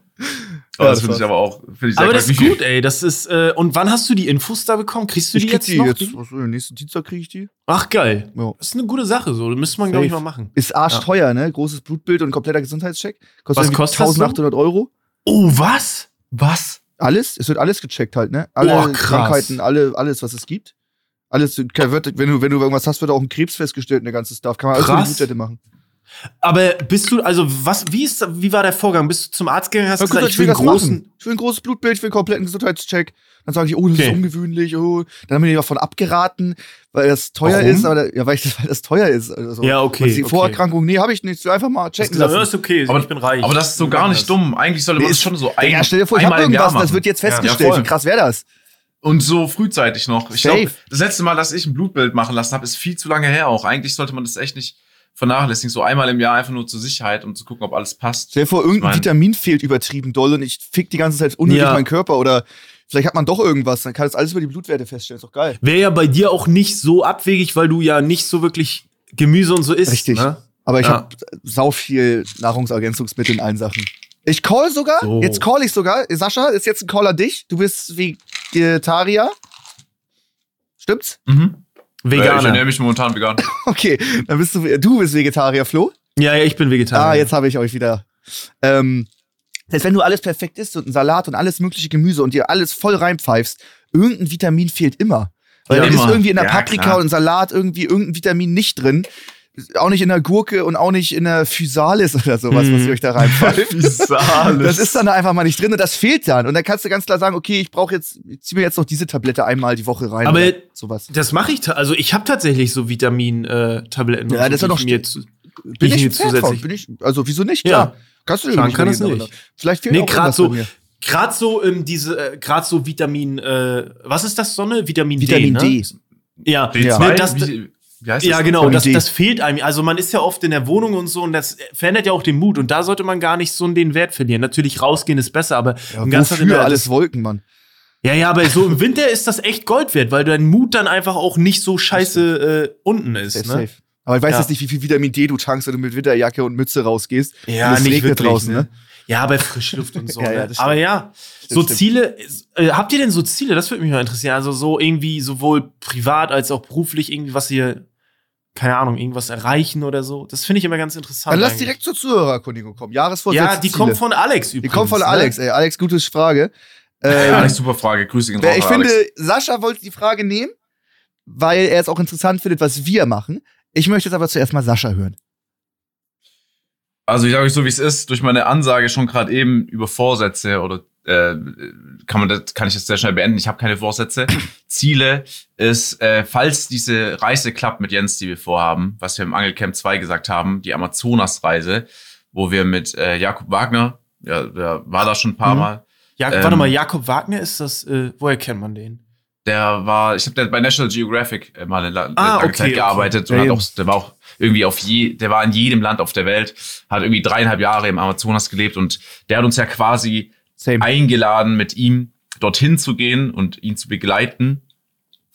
Ja, das das finde ich aber auch, finde ich sehr Aber krass. das ist gut, ey. Das ist, äh, und wann hast du die Infos da bekommen? Kriegst du die ich krieg jetzt die noch? jetzt, Die? was, nächsten Dienstag kriege ich die. Ach, geil. Ja. Das ist eine gute Sache, so. Das müsste man, glaube ich, mal machen. Ist arschteuer, ne? Großes Blutbild und kompletter Gesundheitscheck. Kostet Was kostet das so? 1800 Euro. Oh, was? Was? Alles, es wird alles gecheckt halt, ne? Alle Boah, krass. Krankheiten, alle, alles, was es gibt. Alles, wird, wenn du, wenn du irgendwas hast, wird auch ein Krebs festgestellt und der ganze Stuff. Kann man alles die Krass. Blutwerte machen. Aber bist du, also, was, wie ist, wie war der Vorgang? Bist du zum Arzt gegangen, hast Ja, gesagt, gut, ich will einen großen. machen. Ich will ein großes Blutbild, ich will einen kompletten Gesundheitscheck. Dann sage ich, oh, das Okay. ist ungewöhnlich, oh. Dann haben wir davon abgeraten, weil das teuer Warum? ist, aber ja, weil, ich, [laughs] weil das teuer ist. Also, Ja, okay, Und die okay. Vorerkrankung, nee, habe ich nicht. So einfach mal checken gesagt, ja, lassen. ist okay, Aber- ich bin reich. Aber das ist so gar nicht dumm. Eigentlich sollte man Nee, ist- schon so ein, Digga, stell dir vor, ich habe irgendwas, das wird jetzt Ja, festgestellt. voll. Wie krass wäre das? Und so frühzeitig noch. Ich glaube, das letzte Mal, dass ich ein Blutbild machen lassen habe, ist viel zu lange her auch. Eigentlich sollte man das echt nicht vernachlässigen. So einmal im Jahr einfach nur zur Sicherheit, um zu gucken, ob alles passt. Stell dir vor, irgendein Ich mein- Vitamin fehlt übertrieben doll und ich fick die ganze Zeit unnötig Ja. meinen Körper oder vielleicht hat man doch irgendwas, dann kann das alles über die Blutwerte feststellen. Ist doch geil. Wäre ja bei dir auch nicht so abwegig, weil du ja nicht so wirklich Gemüse und so isst. Richtig. Ne? Aber ich Ja. hab habe sau viel Nahrungsergänzungsmittel in allen Sachen. Ich call sogar, So. jetzt call ich sogar. Sascha, ist jetzt ein Call an dich. Du bist Vegetarier. Stimmt's? Mhm. Äh, ich Veganer. ernähre mich momentan vegan. [laughs] Okay, dann bist du, du bist Vegetarier, Flo. ja, ja, ich bin Vegetarier. Ah, jetzt habe ich euch wieder. Ähm, das heißt, wenn du alles perfekt isst und ein Salat und alles mögliche Gemüse und dir alles voll reinpfeifst, irgendein Vitamin fehlt immer. Weil Ja, dann ist immer. irgendwie in der Ja, Paprika klar. und Salat irgendwie irgendein Vitamin nicht drin. Auch nicht in der Gurke und auch nicht in der Physalis oder sowas, was Mhm. ihr euch da reinfallt. [laughs] Physalis. Das ist dann da einfach mal nicht drin und das fehlt dann. Und dann kannst du ganz klar sagen, okay, ich brauche jetzt, ich zieh mir jetzt noch diese Tablette einmal die Woche rein. Aber oder sowas. Das mache ich, also ich habe tatsächlich so Vitamin-Tabletten. Ja, das ist ja noch mir zu, Bin ich ich zusätzlich. bin ich, also wieso nicht? Ja. Klar. Kannst du Schaden nicht kann das nicht. aber Vielleicht fehlt Nee, auch gerade so, bei mir. gerade so ähm, diese, äh, gerade so Vitamin, äh, was ist das Sonne? Vitamin, Vitamin D. D. Ne? Ja, B2, Ne, das, wie, heißt ja, das? genau, Vitamin das, das fehlt einem. Also man ist ja oft in der Wohnung und so und das verändert ja auch den Mut und da sollte man gar nicht so den Wert verlieren. Natürlich rausgehen ist besser, aber Ja, im ganzen wofür alles Wolken, Mann? Ja, ja, aber so im Winter ist das echt Gold wert, weil dein Mut dann einfach auch nicht so scheiße äh, unten ist. Safe, ne? safe. Aber ich weiß Ja. jetzt nicht, wie viel Vitamin D du tankst, wenn du mit Winterjacke und Mütze rausgehst. Ja, und es nicht regnet wirklich, draußen, ne? ne? Ja, bei Frischluft und [laughs] so. Ja, ja, ne? Aber ja, Stimmt, so stimmt. Ziele, äh, habt ihr denn so Ziele? Das würde mich mal interessieren. Also so irgendwie sowohl privat als auch beruflich irgendwie, was ihr, keine Ahnung, irgendwas erreichen oder so. Das finde ich immer ganz interessant. Dann lass eigentlich. direkt zur Zuhörerkundigung kommen. Jahresvorsätze. Ja, die Ziele. kommt von Alex übrigens. Die kommt von ne? Alex, ey. Alex, gute Frage. [laughs] Ähm, Alex, super Frage. Grüße gehen ich finde, Alex. Sascha wollte die Frage nehmen, weil er es auch interessant findet, was wir machen. Ich möchte jetzt aber zuerst mal Sascha hören. Also ich sage euch so, wie es ist, durch meine Ansage schon gerade eben über Vorsätze oder äh, kann man das, kann ich das sehr schnell beenden. Ich habe keine Vorsätze. [coughs] Ziele ist, äh, falls diese Reise klappt mit Jens, die wir vorhaben, was wir im Angelcamp 2 gesagt haben, die Amazonas-Reise, wo wir mit äh, Jakob Wagner, ja, der war da schon ein paar Mhm. Mal, Ja, Ähm, warte mal, Jakob Wagner ist das, äh, woher kennt man den? der war, ich habe bei National Geographic äh, mal eine la- Ah, lange okay, Zeit okay. gearbeitet Ja, und ja. hat auch, der war auch irgendwie auf je, der war in jedem Land auf der Welt, hat irgendwie dreieinhalb Jahre im Amazonas gelebt und der hat uns ja quasi Same. eingeladen, mit ihm dorthin zu gehen und ihn zu begleiten.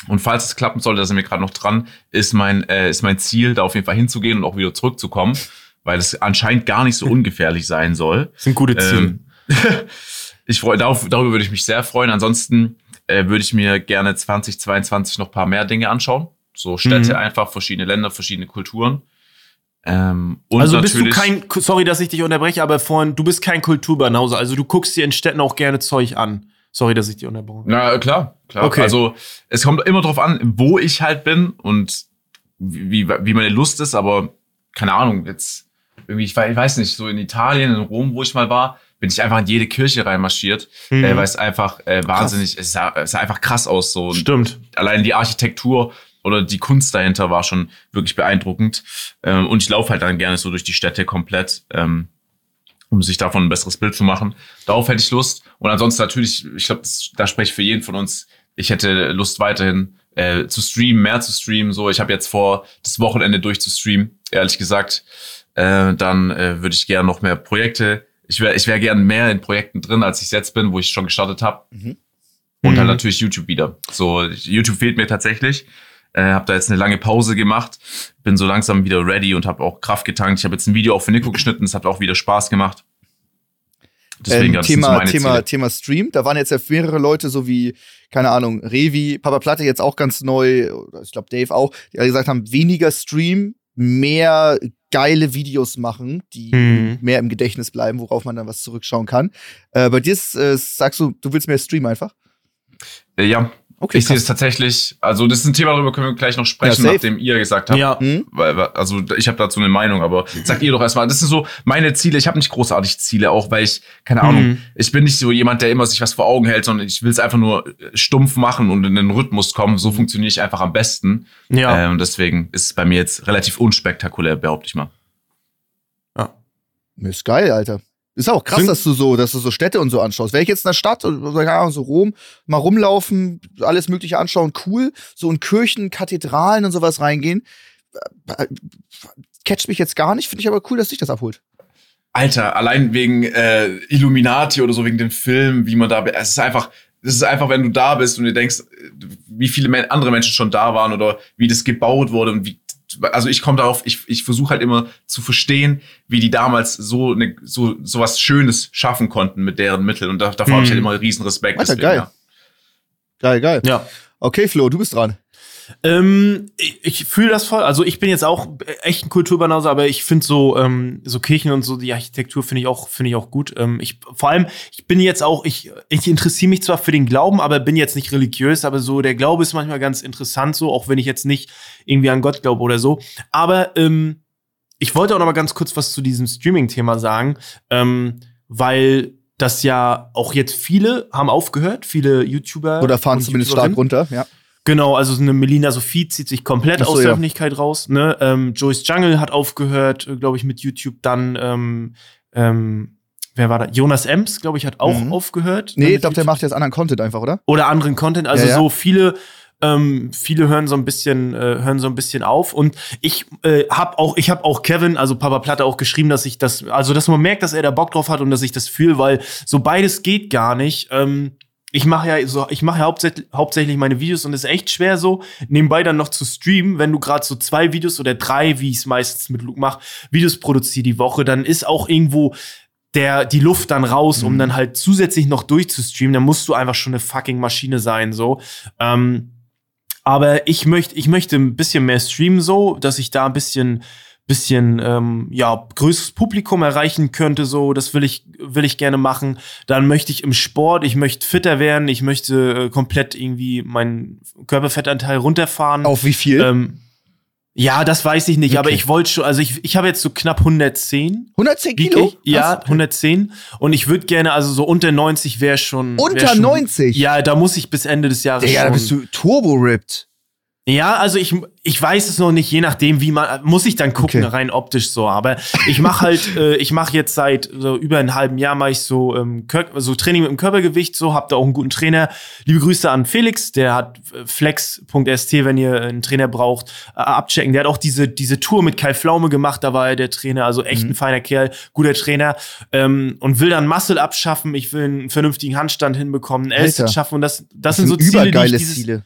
Und falls es klappen sollte, da sind wir gerade noch dran, ist mein, äh, ist mein Ziel, da auf jeden Fall hinzugehen und auch wieder zurückzukommen, weil es anscheinend gar nicht so [laughs] ungefährlich sein soll. Das sind gute Ziele. Ähm, [laughs] ich freue, darauf, darüber würde ich mich sehr freuen. Ansonsten äh, würde ich mir gerne 2022 noch ein paar mehr Dinge anschauen. So Städte Mhm. einfach, verschiedene Länder, verschiedene Kulturen. Ähm, also bist du kein, sorry, dass ich dich unterbreche, aber vorhin, du bist kein Kulturbanause. Also du guckst dir in Städten auch gerne Zeug an. Sorry, dass ich dich unterbrochen habe. Na klar, klar. Okay. Also es kommt immer drauf an, wo ich halt bin und wie, wie meine Lust ist, aber keine Ahnung, jetzt irgendwie, ich weiß nicht, so in Italien, in Rom, wo ich mal war, bin ich einfach in jede Kirche reinmarschiert, Mhm. äh, weil es einfach äh, wahnsinnig, es sah, es sah einfach krass aus so. Und Stimmt. allein die Architektur oder die Kunst dahinter war schon wirklich beeindruckend. Ähm, und ich laufe halt dann gerne so durch die Städte komplett, ähm, um sich davon ein besseres Bild zu machen. Darauf hätte ich Lust. Und ansonsten natürlich, ich glaube, da spreche ich für jeden von uns. Ich hätte Lust weiterhin äh, zu streamen, mehr zu streamen. So, ich habe jetzt vor, das Wochenende durchzustreamen, ehrlich gesagt. Äh, dann äh, würde ich gerne noch mehr Projekte. Ich wäre ich wär gern mehr in Projekten drin, als ich jetzt bin, wo ich schon gestartet habe. Mhm. Und halt Mhm. natürlich YouTube wieder. So, YouTube fehlt mir tatsächlich. Äh, habe da jetzt eine lange Pause gemacht, bin so langsam wieder ready und habe auch Kraft getankt. Ich habe jetzt ein Video auch für Nico geschnitten, das hat auch wieder Spaß gemacht. Ähm, das sind so Thema, Thema, Ziele. Thema Stream. Da waren jetzt ja mehrere Leute, so wie, keine Ahnung, Revi, Papa Platte jetzt auch ganz neu, ich glaube Dave auch, die alle gesagt haben, weniger Stream, mehr geile Videos machen, die Mhm. mehr im Gedächtnis bleiben, worauf man dann was zurückschauen kann. Äh, bei dir ist, äh, sagst du, du willst mehr Stream einfach? Äh, ja, Okay, ich sehe es tatsächlich. Also das ist ein Thema, darüber können wir gleich noch sprechen, Ja, nachdem ihr gesagt habt. Ja. Hm? Weil, also ich habe dazu eine Meinung, aber sagt ihr doch erstmal. Das sind so meine Ziele. Ich habe nicht großartig Ziele, auch weil ich keine Ahnung. Mhm. Ich bin nicht so jemand, der immer sich was vor Augen hält, sondern ich will es einfach nur äh, stumpf machen und in den Rhythmus kommen. So funktioniere ich einfach am besten. Ja. Ähm, deswegen ist es bei mir jetzt relativ unspektakulär, behaupte ich mal. ja. Ist geil, Alter. Ist auch krass, Sind- dass du so, dass du so Städte und so anschaust. Wäre ich jetzt in der Stadt, oder Ahnung, so Rom, mal rumlaufen, alles Mögliche anschauen, cool. So in Kirchen, Kathedralen und sowas reingehen. Catcht mich jetzt gar nicht, finde ich aber cool, dass dich das abholt. Alter, allein wegen äh, Illuminati oder so, wegen dem Film, wie man da, es ist einfach, es ist einfach, wenn du da bist und dir denkst, wie viele andere Menschen schon da waren oder wie das gebaut wurde und wie, also ich komme darauf, ich, ich versuche halt immer zu verstehen, wie die damals so eine, so, so was Schönes schaffen konnten mit deren Mitteln und da, davor habe ich Mhm. halt immer riesen Respekt. Alter, deswegen, geil. ja. Geil, geil. Ja. Okay, Flo, du bist dran. Ähm, ich ich fühle das voll. Also ich bin jetzt auch echt ein Kulturbanause, aber ich finde so ähm, so Kirchen und so die Architektur finde ich auch finde ich auch gut. Ähm, ich vor allem ich bin jetzt auch ich ich interessiere mich zwar für den Glauben, aber bin jetzt nicht religiös, aber so der Glaube ist manchmal ganz interessant so, auch wenn ich jetzt nicht irgendwie an Gott glaube oder so. Aber ähm, ich wollte auch noch mal ganz kurz was zu diesem Streaming-Thema sagen, ähm, weil das ja auch jetzt viele haben aufgehört, viele YouTuber Oder fahren zumindest stark runter, ja. Genau, also so eine Melina Sophie zieht sich komplett so, aus der ja. Öffentlichkeit raus. Ne? Ähm, Joyce Jungle hat aufgehört, glaube ich, mit YouTube. Dann, ähm, ähm, wer war da? Jonas Ems, glaube ich, hat auch Mhm. aufgehört. Nee, ne, ich glaube, der macht jetzt anderen Content einfach, oder? oder anderen Content. Also Ja, ja. so viele, ähm, viele hören so ein bisschen, äh, hören so ein bisschen auf. Und ich äh, habe auch, ich habe auch Kevin, also Papa Platte, auch geschrieben, dass ich das, also dass man merkt, dass er da Bock drauf hat und dass ich das fühle, weil so beides geht gar nicht. Ähm, ich mache ja so, ich mache ja hauptsächlich, hauptsächlich meine Videos und es ist echt schwer so, nebenbei dann noch zu streamen, wenn du gerade so zwei Videos oder drei, wie ich es meistens mit Luke mache, Videos produziere die Woche, dann ist auch irgendwo der, die Luft dann raus, um dann halt zusätzlich noch durchzustreamen, dann musst du einfach schon eine fucking Maschine sein, so. Ähm, aber ich möchte, ich möchte ein bisschen mehr streamen, so, dass ich da ein bisschen, bisschen, ähm, ja, größeres Publikum erreichen könnte, so. Das will ich, will ich gerne machen. Dann möchte ich im Sport, ich möchte fitter werden, ich möchte äh, komplett irgendwie meinen Körperfettanteil runterfahren. Auf wie viel? Ähm, ja, das weiß ich nicht, aber Okay. ich wollte schon, also ich, ich habe jetzt so knapp 110. 110 Wieg Kilo? ich? Ja, Krass. 110. Und ich würde gerne, also so unter 90 wäre schon. wär Unter schon, 90? Ja, da muss ich bis Ende des Jahres Digga, da bist du turbo-ripped. Ja, also ich, ich weiß es noch nicht, je nachdem, wie man, muss ich dann gucken, Okay. rein optisch so. Aber ich mache halt, [laughs] äh, ich mache jetzt seit so über einem halben Jahr mache ich so, ähm, so Training mit dem Körpergewicht, so, hab da auch einen guten Trainer. Liebe Grüße an Felix, der hat äh, flex.st, wenn ihr einen Trainer braucht, äh, abchecken. Der hat auch diese, diese Tour mit Kai Pflaume gemacht, da war er der Trainer, also echt ein feiner Kerl, guter Trainer. Ähm, und will dann Muscle abschaffen, ich will einen vernünftigen Handstand hinbekommen, einen Alter. L-Sit schaffen und das, das, Das sind so Ziele, die ich dieses, Ziele.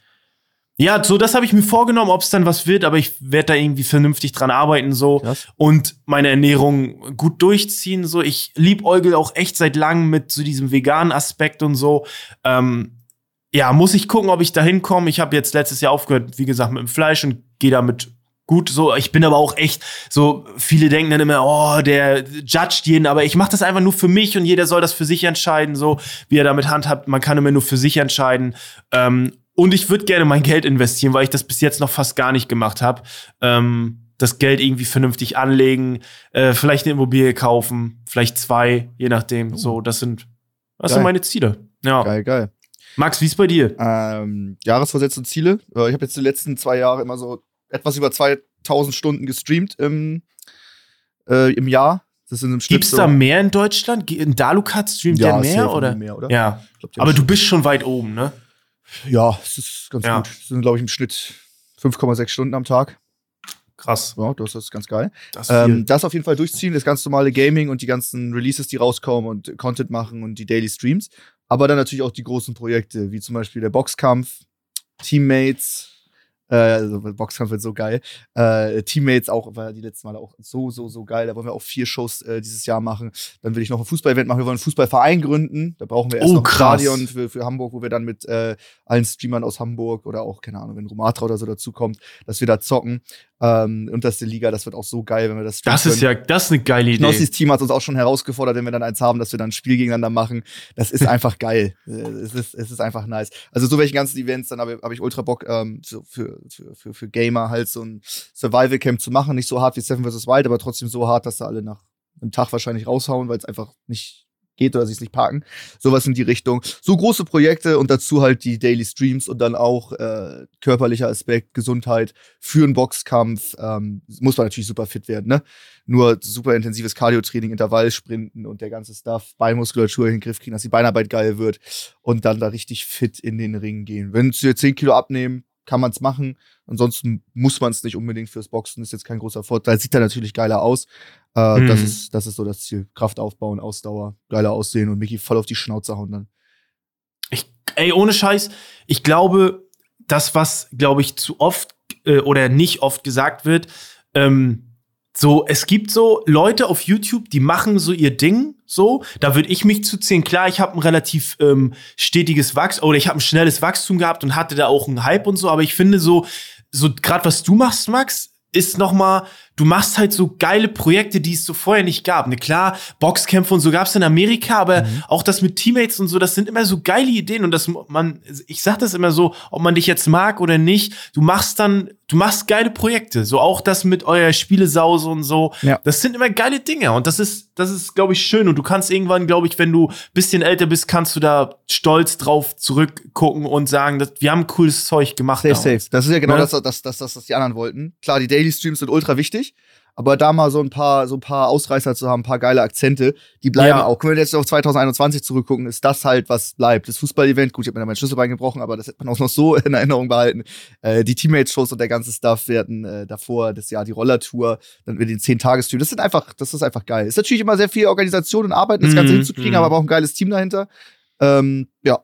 Ja, so das habe ich mir vorgenommen, ob es dann was wird, aber ich werde da irgendwie vernünftig dran arbeiten so Krass. und meine Ernährung gut durchziehen so. Ich liebäugel auch echt seit langem mit so diesem veganen Aspekt und so. Ähm, ja, muss ich gucken, ob ich da hinkomme. Ich habe jetzt letztes Jahr aufgehört, wie gesagt, mit dem Fleisch und gehe damit gut so. Ich bin aber auch echt so, viele denken dann immer, oh, der judgt jeden, aber ich mache das einfach nur für mich und jeder soll das für sich entscheiden, so wie er damit handhabt. Man kann immer nur für sich entscheiden. Ähm, und ich würde gerne mein Geld investieren, weil ich das bis jetzt noch fast gar nicht gemacht habe. Ähm, das Geld irgendwie vernünftig anlegen, äh, vielleicht eine Immobilie kaufen, vielleicht zwei, je nachdem. So, das sind, das sind meine Ziele. Ja. Geil, geil. Max, wie ist bei dir? Ähm, Jahresvorsätze und Ziele. Äh, Ich habe jetzt die letzten zwei Jahre immer so etwas über 2000 Stunden gestreamt im, äh, im Jahr. Das sind im Schnitt Gibt's so, da mehr in Deutschland? In Dalukat streamt der Ja, mehr safe oder? mehr, oder? Ja. Glaub, Aber du bist schon weit oben, ne? Ja, es ist ganz Ja. gut. Das sind, glaube ich, im Schnitt 5,6 Stunden am Tag. Krass. Ja, das ist ganz geil. Das. Ähm, das auf jeden Fall durchziehen, das ganz normale Gaming und die ganzen Releases, die rauskommen und Content machen und die Daily Streams. Aber dann natürlich auch die großen Projekte, wie zum Beispiel der Boxkampf, Teammates. Äh, also Boxkampf wird so geil. Äh, Teammates auch, war die letzten Male auch so, so, so geil. Da wollen wir auch vier Shows äh, dieses Jahr machen. Dann will ich noch ein Fußball-Event machen. Wir wollen einen Fußballverein gründen. Da brauchen wir erst Oh, noch ein krass. Stadion für, für Hamburg, wo wir dann mit äh, allen Streamern aus Hamburg oder auch, keine Ahnung, wenn Romatra oder so dazukommt, dass wir da zocken. Ähm, unterste Liga, das wird auch so geil, wenn wir das das ist können. ja, das ist eine geile Idee. Knossis Team hat uns auch schon herausgefordert, wenn wir dann eins haben, dass wir dann ein Spiel gegeneinander machen. Das ist [laughs] einfach geil. Äh, Es ist, es ist einfach nice. Also so welche ganzen Events, dann habe hab ich ultra Bock ähm, so für, für, für, für Gamer halt so ein Survival Camp zu machen. Nicht so hart wie Seven vs. Wild, aber trotzdem so hart, dass da alle nach einem Tag wahrscheinlich raushauen, weil es einfach nicht geht oder sie es nicht parken. Sowas in die Richtung. So große Projekte und dazu halt die Daily Streams und dann auch äh, körperlicher Aspekt, Gesundheit für einen Boxkampf. Ähm, muss man natürlich super fit werden, ne? Nur super intensives Cardio-Training, Intervallsprinten und der ganze Stuff, Beinmuskulatur in den Griff kriegen, dass die Beinarbeit geil wird und dann da richtig fit in den Ring gehen. Wenn sie 10 Kilo abnehmen, kann man es machen. Ansonsten muss man es nicht unbedingt fürs Boxen, ist jetzt kein großer Vorteil. Sieht dann natürlich geiler aus. Äh, Mhm. das, ist, das ist so das Ziel. Kraft aufbauen, Ausdauer, geiler aussehen und Mickey voll auf die Schnauze hauen dann. Ich, ey, ohne Scheiß, ich glaube, das, was, glaube ich, zu oft äh, oder nicht oft gesagt wird, ähm, so, es gibt so Leute auf YouTube, die machen so ihr Ding, so. Da würde ich mich zuziehen. Klar, ich habe ein relativ ähm, stetiges Wachstum, oder ich habe ein schnelles Wachstum gehabt und hatte da auch einen Hype und so, aber ich finde so, so gerade was du machst, Max, ist noch mal, du machst halt so geile Projekte, die es so vorher nicht gab. Ne, klar, Boxkämpfe und so gab's in Amerika, aber Mhm. auch das mit Teammates und so, das sind immer so geile Ideen und das man, ich sag das immer so, ob man dich jetzt mag oder nicht, du machst dann, du machst geile Projekte, so auch das mit eurer Spielesause und so. Ja. Das sind immer geile Dinge und das ist, das ist, glaube ich, schön und du kannst irgendwann, glaube ich, wenn du bisschen älter bist, kannst du da stolz drauf zurückgucken und sagen, dass wir haben cooles Zeug gemacht. Safe, safe. Das ist ja genau Ne? das, das, das, das, was die anderen wollten. Klar, die Daily Streams sind ultra wichtig, aber da mal so ein paar, so ein paar Ausreißer zu haben, ein paar geile Akzente, die bleiben Ja. auch. Können wir jetzt auf 2021 zurückgucken, ist das halt, was bleibt. Das Fußball-Event, gut, ich habe mir da mein Schlüsselbein gebrochen, aber das hätte man auch noch so [laughs] in Erinnerung behalten. Äh, die Teammates-Shows und der ganze Stuff, wir hatten äh, davor das Jahr die Rollertour, dann wir den 10-Tages-Stream. Das sind einfach, das ist einfach geil. Ist natürlich immer sehr viel Organisation und Arbeit, das Ganze Mhm, hinzukriegen, mhm. aber auch ein geiles Team dahinter. Ähm, ja,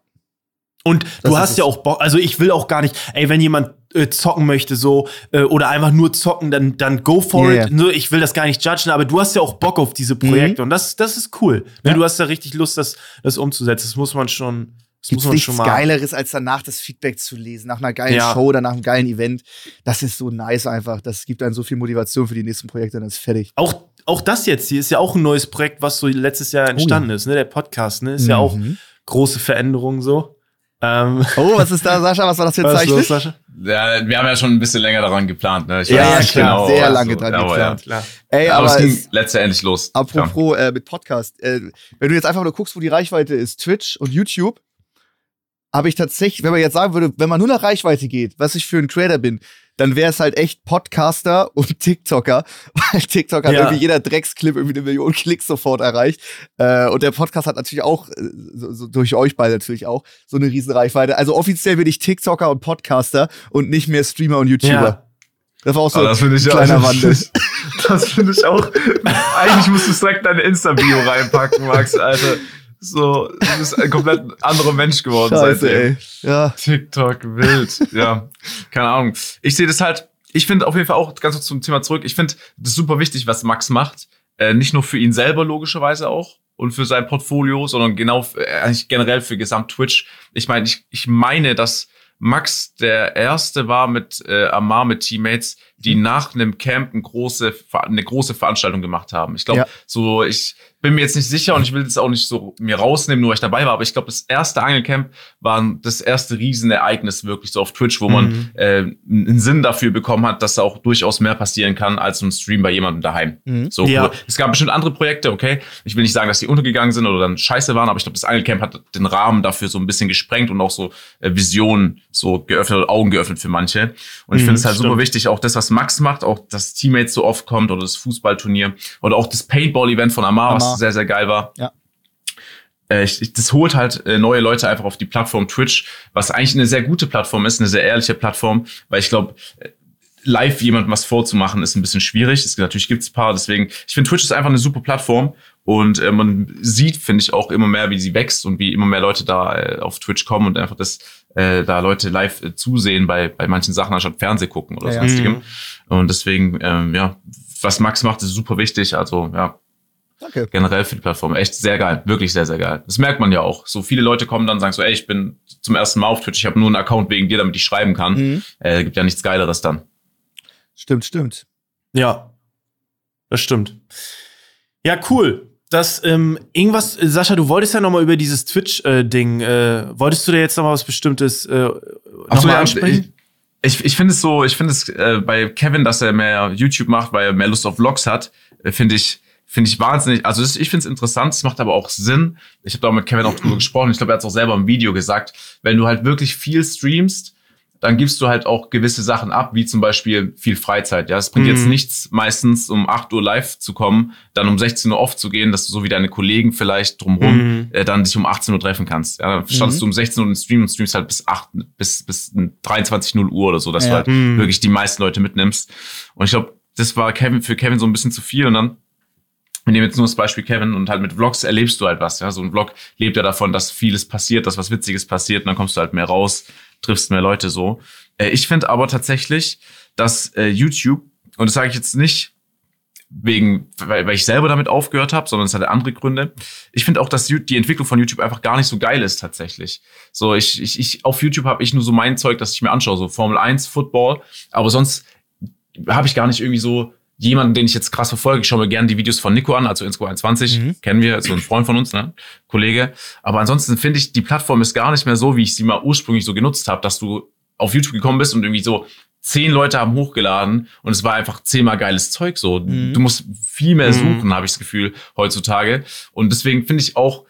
Und Das du hast ja auch Bock, also ich will auch gar nicht, ey, wenn jemand äh, zocken möchte so äh, oder einfach nur zocken, dann dann go for Ja, it. ja. Nur ich will das gar nicht judgen, aber du hast ja auch Bock auf diese Projekte und das das ist cool. Ne, Ja. Du hast ja richtig Lust, das das umzusetzen. Das muss man schon, das Gibt's muss man nichts schon mal. Geileres, als danach das Feedback zu lesen, nach einer geilen Ja. Show oder nach einem geilen Event. Das ist so nice einfach. Das gibt einem so viel Motivation für die nächsten Projekte, dann ist fertig. Auch auch das jetzt hier ist ja auch ein neues Projekt, was so letztes Jahr entstanden ist, ne? Der Podcast, ne? Ist ja auch Mhm. große Veränderung so. Ähm, Oh, was ist da, Sascha? Was war das für ein was ist los, Zeichen? Sascha? Ja, wir haben ja schon ein bisschen länger daran geplant. Ne? Ich Ja, weiß ja, klar, sehr was lange so- dran aber geplant. Ja. Klar. Ey, Aber, aber es ging letztendlich los. Apropos äh, mit Podcast, äh, wenn du jetzt einfach nur guckst, wo die Reichweite ist, Twitch und YouTube, habe ich tatsächlich, wenn man jetzt sagen würde, wenn man nur nach Reichweite geht, was ich für ein Creator bin, dann wäre es halt echt Podcaster und [laughs] TikToker, weil TikTok hat Ja. irgendwie jeder Drecksclip irgendwie eine Million Klicks sofort erreicht. Äh, und der Podcast hat natürlich auch, äh, so, so durch euch beide natürlich auch, so eine riesen Reichweite. Also offiziell bin ich TikToker und Podcaster und nicht mehr Streamer und YouTuber. Ja. Das war auch so ich ein kleiner auch, Wandel. [laughs] Das finde ich auch. [laughs] Eigentlich musst du es direkt in deine Insta-Bio reinpacken, Max, Alter. So, du bist ein komplett anderer Mensch geworden Scheiße, seitdem. ey. Ja. TikTok wild. ja, keine Ahnung. Ich sehe das halt, ich finde auf jeden Fall auch ganz kurz zum Thema zurück. Ich finde das ist super wichtig, was Max macht. Äh, nicht nur für ihn selber logischerweise auch und für sein Portfolio, sondern genau äh, eigentlich generell für Gesamt Twitch. Ich meine, ich, ich meine, dass Max der erste war mit äh, Amar mit Teammates, die nach einem Camp eine große, eine große Veranstaltung gemacht haben. Ich glaube, Ja. so ich bin mir jetzt nicht sicher und ich will das auch nicht so mir rausnehmen, nur weil ich dabei war, aber ich glaube, das erste Angelcamp war das erste Riesenereignis wirklich so auf Twitch, wo man Mhm. äh, einen Sinn dafür bekommen hat, dass da auch durchaus mehr passieren kann als ein Stream bei jemandem daheim. Mhm. So, Ja. Es gab bestimmt andere Projekte, okay. Ich will nicht sagen, dass die untergegangen sind oder dann scheiße waren, aber ich glaube, das Angelcamp hat den Rahmen dafür so ein bisschen gesprengt und auch so äh, Visionen so geöffnet oder Augen geöffnet für manche. Und ich Mhm, finde es halt super stimmt. wichtig, auch das, was Max macht, auch dass Teammates so oft kommt oder das Fußballturnier oder auch das Paintball-Event von Amar, Amar. was sehr, sehr geil war. Ja. Äh, ich, das holt halt äh, neue Leute einfach auf die Plattform Twitch, was eigentlich eine sehr gute Plattform ist, eine sehr ehrliche Plattform, weil ich glaube, live jemandem was vorzumachen ist ein bisschen schwierig. Es, natürlich gibt's paar, deswegen, ich finde Twitch ist einfach eine super Plattform und äh, man sieht, finde ich, auch immer mehr, wie sie wächst und wie immer mehr Leute da äh, auf Twitch kommen und einfach das, äh, da Leute live äh, zusehen bei, bei manchen Sachen, anstatt Fernseh gucken oder Ja, ja. sonstigem. Mhm. Und deswegen, ähm, ja, was Max macht, ist super wichtig. Also, ja, Danke. generell für die Plattform. Echt sehr geil. Wirklich sehr, sehr geil. Das merkt man ja auch. So viele Leute kommen dann und sagen so, ey, ich bin zum ersten Mal auf Twitch, ich habe nur einen Account wegen dir, damit ich schreiben kann. Mhm. Äh, gibt ja nichts Geileres dann. Stimmt, stimmt. Ja, das stimmt. Ja, cool. Das, ähm, irgendwas, äh, Sascha, du wolltest ja noch mal über dieses Twitch-Ding, äh, wolltest du da jetzt noch mal was Bestimmtes äh, noch so, mal ansprechen? Ich, ich, ich finde es so, ich finde es äh, bei Kevin, dass er mehr YouTube macht, weil er mehr Lust auf Vlogs hat, äh, finde ich, finde ich wahnsinnig. Also das, ich finde es interessant, es macht aber auch Sinn. Ich habe da auch mit Kevin auch drüber gesprochen. Ich glaube, er hat es auch selber im Video gesagt. Wenn du halt wirklich viel streamst, dann gibst du halt auch gewisse Sachen ab, wie zum Beispiel viel Freizeit. Ja, es bringt Mhm. jetzt nichts, meistens um 8 Uhr live zu kommen, dann um 16 Uhr off zu gehen, dass du so wie deine Kollegen vielleicht drumrum Mhm. äh, dann dich um 18 Uhr treffen kannst. Ja, dann standst du um 16 Uhr im Stream und streamst halt bis 8, bis, bis 23 0 Uhr oder so, dass Ja. du halt Mhm. wirklich die meisten Leute mitnimmst. Und ich glaube, das war Kevin, für Kevin so ein bisschen zu viel und dann wir nehmen jetzt nur das Beispiel Kevin und halt mit Vlogs erlebst du halt was. Ja, so ein Vlog lebt ja davon, dass vieles passiert, dass was Witziges passiert und dann kommst du halt mehr raus, triffst mehr Leute so. Äh, ich finde aber tatsächlich, dass äh, YouTube, und das sage ich jetzt nicht, wegen, weil, ich selber damit aufgehört habe, sondern es hatte andere Gründe. Ich finde auch, dass die Entwicklung von YouTube einfach gar nicht so geil ist tatsächlich. So, ich, ich, ich auf YouTube habe ich nur so mein Zeug, das ich mir anschaue, so Formel 1, Football, aber sonst habe ich gar nicht irgendwie so jemanden, den ich jetzt krass verfolge. Ich schaue mir gerne die Videos von Nico an, also Insco 21, mhm. kennen wir, so ein Freund von uns, ne? Kollege. Aber ansonsten finde ich, die Plattform ist gar nicht mehr so, wie ich sie mal ursprünglich so genutzt habe, dass du auf YouTube gekommen bist und irgendwie so zehn Leute haben hochgeladen und es war einfach zehnmal geiles Zeug so. Mhm. Du musst viel mehr mhm. suchen, mhm. habe ich das Gefühl, heutzutage. Und deswegen finde ich auch,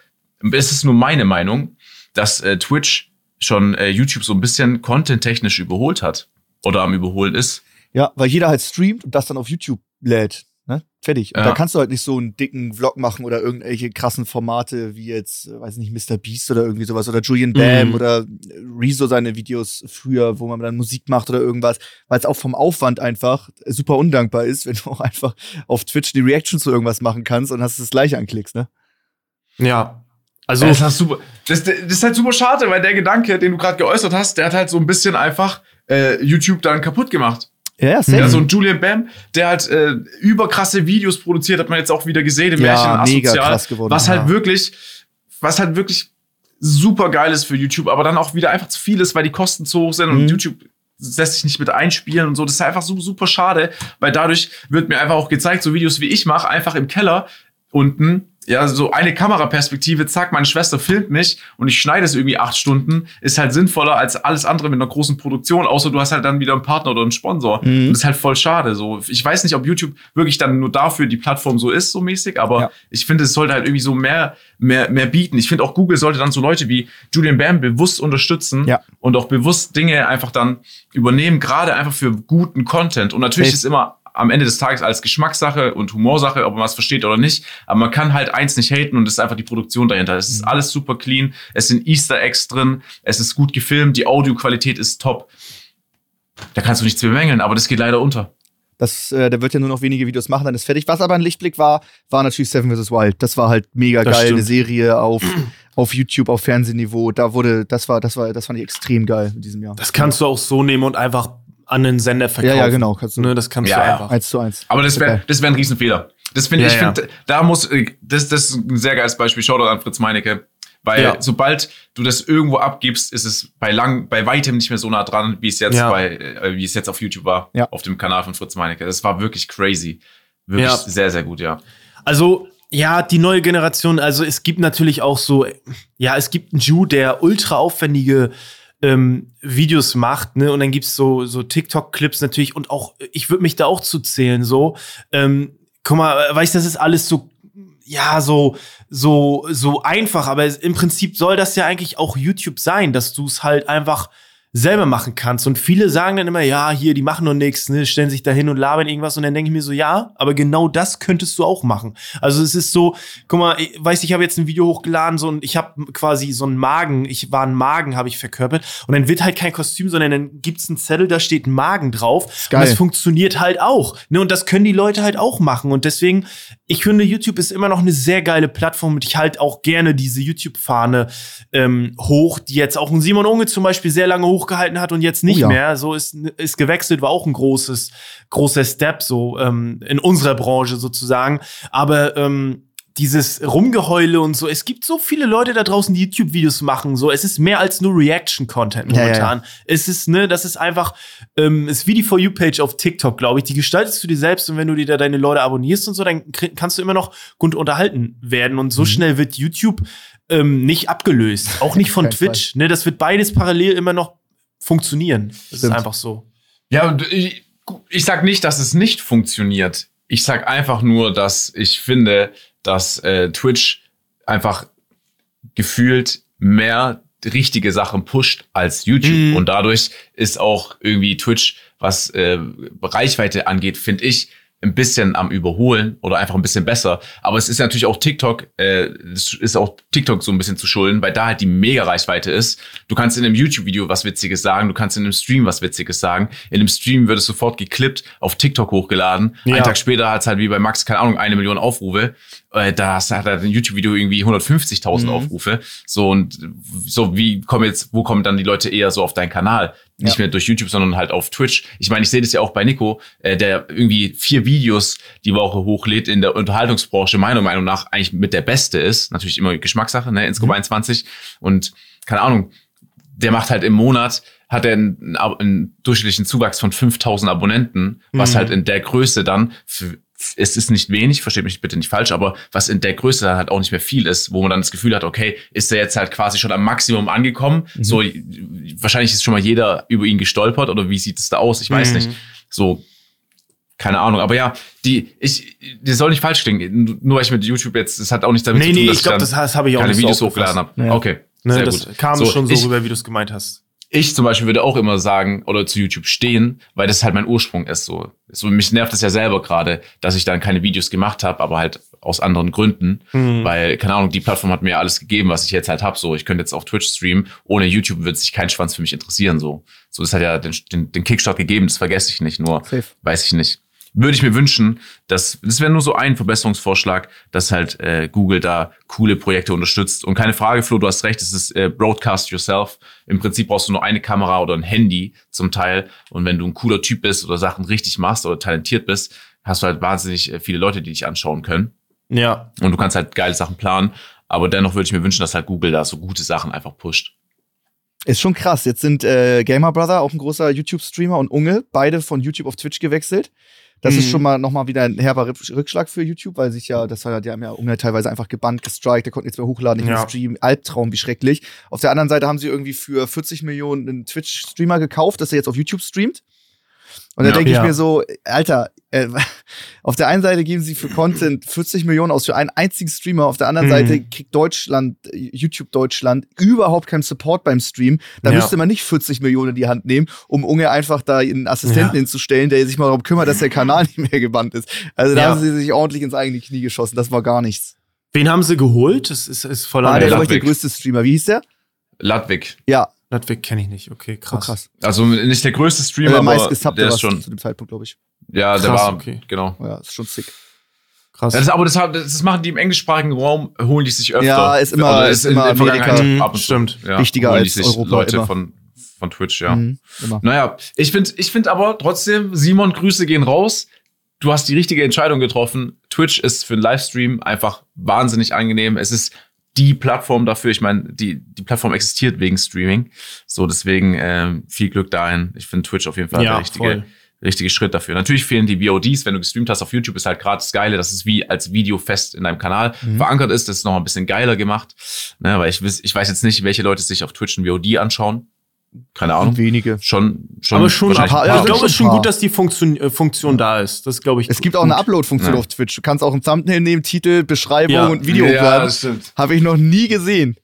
es ist nur meine Meinung, dass äh, Twitch schon äh, YouTube so ein bisschen content-technisch überholt hat oder am Überholen ist. Ja, weil jeder halt streamt und das dann auf YouTube lädt. Ne? Fertig. Und ja. da kannst du halt nicht so einen dicken Vlog machen oder irgendwelche krassen Formate wie jetzt, äh, weiß nicht, Mr. Beast oder irgendwie sowas oder Julian Bam mhm. oder Rezo seine Videos früher, wo man dann Musik macht oder irgendwas, weil es auch vom Aufwand einfach super undankbar ist, [laughs] wenn du auch einfach auf Twitch die Reaction zu irgendwas machen kannst und hast das gleiche anklickst, ne? Ja, also, das, ist super, das, das, ist halt super schade, weil der Gedanke, den du gerade geäußert hast, der hat halt so ein bisschen einfach äh, YouTube dann kaputt gemacht. Ja, safe. Ja, so ein Julian Bam, der halt äh, überkrasse Videos produziert, hat man jetzt auch wieder gesehen im ja, Märchen Asozial, geworden, was halt ja. wirklich, was halt wirklich super geil ist für YouTube, aber dann auch wieder einfach zu viel ist, weil die Kosten zu hoch sind mhm. und YouTube lässt sich nicht mit einspielen und so. Das ist einfach so super schade, weil dadurch wird mir einfach auch gezeigt, so Videos wie ich mache, einfach im Keller unten ja, so eine Kameraperspektive, zack, meine Schwester filmt mich und ich schneide es irgendwie acht Stunden, ist halt sinnvoller als alles andere mit einer großen Produktion, außer du hast halt dann wieder einen Partner oder einen Sponsor. Mhm. Und das ist halt voll schade. So, ich weiß nicht, ob YouTube wirklich dann nur dafür die Plattform so ist, so mäßig, aber ja. ich finde, es sollte halt irgendwie so mehr, mehr, mehr bieten. Ich finde auch Google sollte dann so Leute wie Julian Bam bewusst unterstützen ja. und auch bewusst Dinge einfach dann übernehmen, gerade einfach für guten Content. Und natürlich hey. ist immer am Ende des Tages als Geschmackssache und Humorsache, ob man was versteht oder nicht. Aber man kann halt eins nicht haten und das ist einfach die Produktion dahinter. Es ist mhm. alles super clean, es sind Easter Eggs drin, es ist gut gefilmt, die Audioqualität ist top. Da kannst du nichts bemängeln, aber das geht leider unter. Das, äh, der wird ja nur noch wenige Videos machen, dann ist fertig. Was aber ein Lichtblick war, war natürlich Seven vs. Wild. Das war halt mega das geil, stimmt. eine Serie auf, [clears throat] auf YouTube, auf Fernsehniveau. Da wurde, das war, das war, das fand ich extrem geil in diesem Jahr. Das kannst du auch so nehmen und einfach an den Sender verkaufen. Ja, ja, genau. Kannst du, ne, das kannst ja, du einfach. Eins zu eins. Aber das wäre das wär ein Riesenfehler. Das finde ja, ich, finde, da muss, äh, das, das ist ein sehr geiles Beispiel. Shoutout an Fritz Meinecke. Weil ja. sobald du das irgendwo abgibst, ist es bei lang, bei weitem nicht mehr so nah dran, wie es jetzt ja. bei, äh, wie es jetzt auf YouTube war, ja. auf dem Kanal von Fritz Meinecke. Das war wirklich crazy. Wirklich sehr, sehr gut, ja. Also, ja, die neue Generation, also es gibt natürlich auch so, ja, es gibt einen Ju, der ultra aufwendige ähm, Videos macht, ne? Und dann gibt's so, so TikTok-Clips natürlich und auch, ich würde mich da auch zu zählen, so. Ähm, guck mal, weißt du, das ist alles so, ja, so, so, so einfach, aber im Prinzip soll das ja eigentlich auch YouTube sein, dass du es halt einfach selber machen kannst. Und viele sagen dann immer, ja, hier, die machen nur nichts, ne, stellen sich da hin und labern irgendwas. Und dann denke ich mir so, ja, aber genau das könntest du auch machen. Also es ist so, guck mal, ich weiß, ich habe jetzt ein Video hochgeladen, so und ich habe quasi so einen Magen, ich war ein Magen, habe ich verkörpert. Und dann wird halt kein Kostüm, sondern dann gibt's einen Zettel, da steht ein Magen drauf. Und das funktioniert halt auch. Ne, und das können die Leute halt auch machen. Und deswegen, ich finde, YouTube ist immer noch eine sehr geile Plattform und ich halt auch gerne diese YouTube-Fahne ähm, hoch, die jetzt auch ein Simon Unge zum Beispiel sehr lange hoch hochgehalten hat und jetzt nicht oh ja. mehr. So ist, ist gewechselt, war auch ein großes, großer Step so ähm, in unserer Branche sozusagen. Aber ähm, dieses Rumgeheule und so. Es gibt so viele Leute da draußen, die YouTube-Videos machen. So, es ist mehr als nur Reaction-Content momentan. Ja, ja. Es ist, ne, das ist einfach, ähm, ist wie die For You-Page auf TikTok, glaube ich. Die gestaltest du dir selbst und wenn du dir da deine Leute abonnierst und so, dann kannst du immer noch gut unterhalten werden. Und so mhm. schnell wird YouTube ähm, nicht abgelöst. Auch nicht von Twitch. Ne, das wird beides parallel immer noch funktionieren. Das Stimmt. ist einfach so. Ja, und ich, ich sag nicht, dass es nicht funktioniert. Ich sag einfach nur, dass ich finde, dass äh, Twitch einfach gefühlt mehr richtige Sachen pusht als YouTube. Mhm. Und dadurch ist auch irgendwie Twitch, was äh, Reichweite angeht, finde ich, ein bisschen am Überholen oder einfach ein bisschen besser. Aber es ist natürlich auch TikTok, äh, es ist auch TikTok so ein bisschen zu schulden, weil da halt die Mega-Reichweite ist. Du kannst in einem YouTube-Video was Witziges sagen, du kannst in einem Stream was Witziges sagen. In einem Stream wird es sofort geklippt, auf TikTok hochgeladen. Ja. Einen Tag später hat es halt wie bei Max, keine Ahnung, eine Million Aufrufe. Äh, da hat er ein YouTube-Video irgendwie 150.000 mhm. Aufrufe. So und so, wie kommen jetzt, wo kommen dann die Leute eher so auf deinen Kanal? nicht mehr durch YouTube, sondern halt auf Twitch. Ich meine, ich sehe das ja auch bei Nico, äh, der irgendwie vier Videos die Woche hochlädt in der Unterhaltungsbranche, meiner Meinung nach eigentlich mit der Beste ist. Natürlich immer Geschmackssache, ne, Inscope Mhm. 21. Und keine Ahnung, der macht halt im Monat, hat er einen, einen durchschnittlichen Zuwachs von 5000 Abonnenten, was Mhm. halt in der Größe dann, für, es ist nicht wenig, versteht mich bitte nicht falsch, aber was in der Größe halt auch nicht mehr viel ist, wo man dann das Gefühl hat, okay, ist er jetzt halt quasi schon am Maximum angekommen? Mhm. So, wahrscheinlich ist schon mal jeder über ihn gestolpert oder wie sieht es da aus? Ich weiß Mhm. nicht. So, keine Ahnung, aber ja, die, ich, das soll nicht falsch klingen, nur weil ich mit YouTube jetzt, das hat auch nicht damit Nee, zu tun, nee, dass ich glaube, dann das, das habe ich auch keine Videos hochgeladen habe. Ja. Okay, Ne, das gut. kam So, schon so ich, rüber, wie du es gemeint hast. Ich zum Beispiel würde auch immer sagen oder zu YouTube stehen, weil das halt mein Ursprung ist. So, so mich nervt es ja selber gerade, dass ich dann keine Videos gemacht habe, aber halt aus anderen Gründen, Hm. weil keine Ahnung, die Plattform hat mir alles gegeben, was ich jetzt halt habe. So, ich könnte jetzt auf Twitch streamen, ohne YouTube würde sich kein Schwanz für mich interessieren. So, so das hat ja den, den, den Kickstart gegeben, das vergesse ich nicht. Nur Safe. weiß ich nicht. Würde ich mir wünschen, dass das wäre nur so ein Verbesserungsvorschlag, dass halt äh, Google da coole Projekte unterstützt. Und keine Frage, Flo, du hast recht, es ist äh, Broadcast Yourself. Im Prinzip brauchst du nur eine Kamera oder ein Handy zum Teil. Und wenn du ein cooler Typ bist oder Sachen richtig machst oder talentiert bist, hast du halt wahnsinnig äh, viele Leute, die dich anschauen können. Ja, Und du kannst halt geile Sachen planen. Aber dennoch würde ich mir wünschen, dass halt Google da so gute Sachen einfach pusht. Ist schon krass. Jetzt sind äh, Gamer Brother, auch ein großer YouTube-Streamer, und Unge, beide von YouTube auf Twitch gewechselt. Das ist Mhm. schon mal nochmal wieder ein herber Rück- Rückschlag für YouTube, weil sich ja, das war ja, die haben ja teilweise einfach gebannt, gestrikt, der konnte nichts mehr hochladen, nicht mehr Ja. streamen, Albtraum, wie schrecklich. Auf der anderen Seite haben sie irgendwie für 40 Millionen einen Twitch-Streamer gekauft, dass er jetzt auf YouTube streamt. Und da Ja. denke ich Ja. mir so, Alter, äh, [laughs] auf der einen Seite geben sie für Content 40 Millionen aus für einen einzigen Streamer, auf der anderen Mhm. Seite kriegt Deutschland, YouTube Deutschland überhaupt keinen Support beim Stream. Da Ja. müsste man nicht 40 Millionen in die Hand nehmen, um Unge einfach da einen Assistenten Ja. hinzustellen, der sich mal darum kümmert, dass der Kanal [laughs] nicht mehr gebannt ist. Also da Ja. haben sie sich ordentlich ins eigene Knie geschossen, das war gar nichts. wen haben sie geholt? Das ist, ist voller War Ah, der, der glaube ich, der Ludwig. größte Streamer. Wie hieß der? Ludwig. Ja, Ludwig kenne ich nicht. Okay, oh, krass. krass. Also nicht der größte Streamer, Der aber der war ist schon. zu dem Zeitpunkt, glaube ich. Ja, der Krass, war, okay. genau. Ja, ist schon sick. Krass. Ja, das, aber das, das machen die im englischsprachigen Raum, holen die sich öfter. Ja, ist immer- Oder ist immer Amerika. Mhm, ab und zu. stimmt. Ja, Wichtiger als sich Europa Leute immer. von, von Twitch, ja. Mhm, immer. Naja, ich finde ich find aber trotzdem, Simon, Grüße gehen raus. Du hast die richtige Entscheidung getroffen. Twitch ist für einen Livestream einfach wahnsinnig angenehm. Es ist die Plattform dafür. Ich meine, die, die Plattform existiert wegen Streaming. So, deswegen ähm, viel Glück dahin. Ich finde Twitch auf jeden Fall der ja, richtige, voll. richtige Schritt dafür. Natürlich fehlen die VODs, wenn du gestreamt hast auf YouTube, ist halt gerade das Geile, dass es wie als Video fest in deinem Kanal Mhm. verankert ist. Das ist noch ein bisschen geiler gemacht. Ne, weil ich, ich weiß jetzt nicht, welche Leute sich auf Twitch ein VOD anschauen. Keine Ahnung. Wenige. Schon, schon. Aber schon, ein paar- ich ja, glaube, schon es ist schon gut, dass die Funktion, äh, Funktion da ist. Das glaube ich. Es gibt auch eine Upload-Funktion Ja. auf Twitch. Du kannst auch ein Thumbnail nehmen, Titel, Beschreibung Ja. und Video ja, hochladen. das stimmt. Habe ich noch nie gesehen.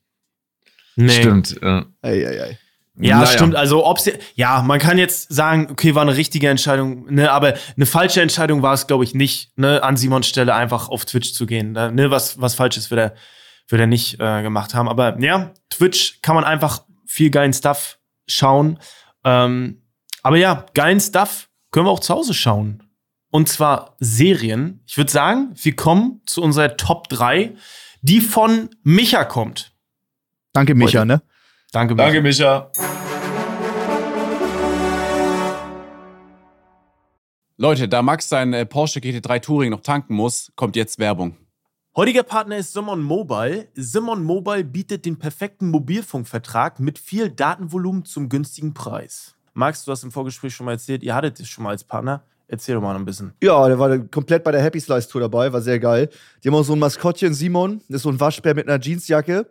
Nee. Stimmt. Ja, Ei, ei, ei. Ja, Naja. stimmt. Also, ob's, ja, man kann jetzt sagen, okay, war eine richtige Entscheidung, ne, aber eine falsche Entscheidung war es, glaube ich, nicht, ne, an Simons Stelle einfach auf Twitch zu gehen. Da, Ne, was, was Falsches wird er, wird er nicht äh, gemacht haben. Aber ja, Twitch kann man einfach viel geilen Stuff schauen. Ähm, aber ja, geilen Stuff können wir auch zu Hause schauen. Und zwar Serien. Ich würde sagen, wir kommen zu unserer Top 3, die von Micha kommt. Danke, Micha, ne? Danke, Micha. Danke, Micha. Leute, da Max sein äh, Porsche GT3 Touring noch tanken muss, kommt jetzt Werbung. Heutiger Partner ist Simon Mobile. Simon Mobile bietet den perfekten Mobilfunkvertrag mit viel Datenvolumen zum günstigen Preis. Max, du hast im Vorgespräch schon mal erzählt, ihr hattet es schon mal als Partner. Erzähl doch mal ein bisschen. Ja, der war komplett bei der Happy Slice Tour dabei, war sehr geil. Die haben auch so ein Maskottchen, Simon, das ist so ein Waschbär mit einer Jeansjacke.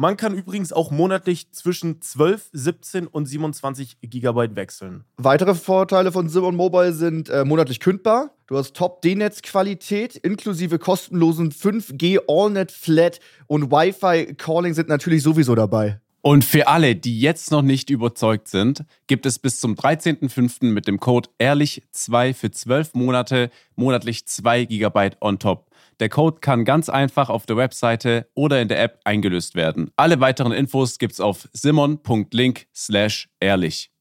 Man kann übrigens auch monatlich zwischen 12, 17 und 27 GB wechseln. Weitere Vorteile von Simon Mobile sind äh, monatlich kündbar. Du hast Top-D-Netz-Qualität inklusive kostenlosen 5G AllNet Flat und Wi-Fi Calling sind natürlich sowieso dabei. Und für alle, die jetzt noch nicht überzeugt sind, gibt es bis zum 13.05. mit dem Code ehrlich2 für 12 Monate monatlich 2 GB on top. Der Code kann ganz einfach auf der Webseite oder in der App eingelöst werden. Alle weiteren Infos gibt's auf simon.link slash ehrlich.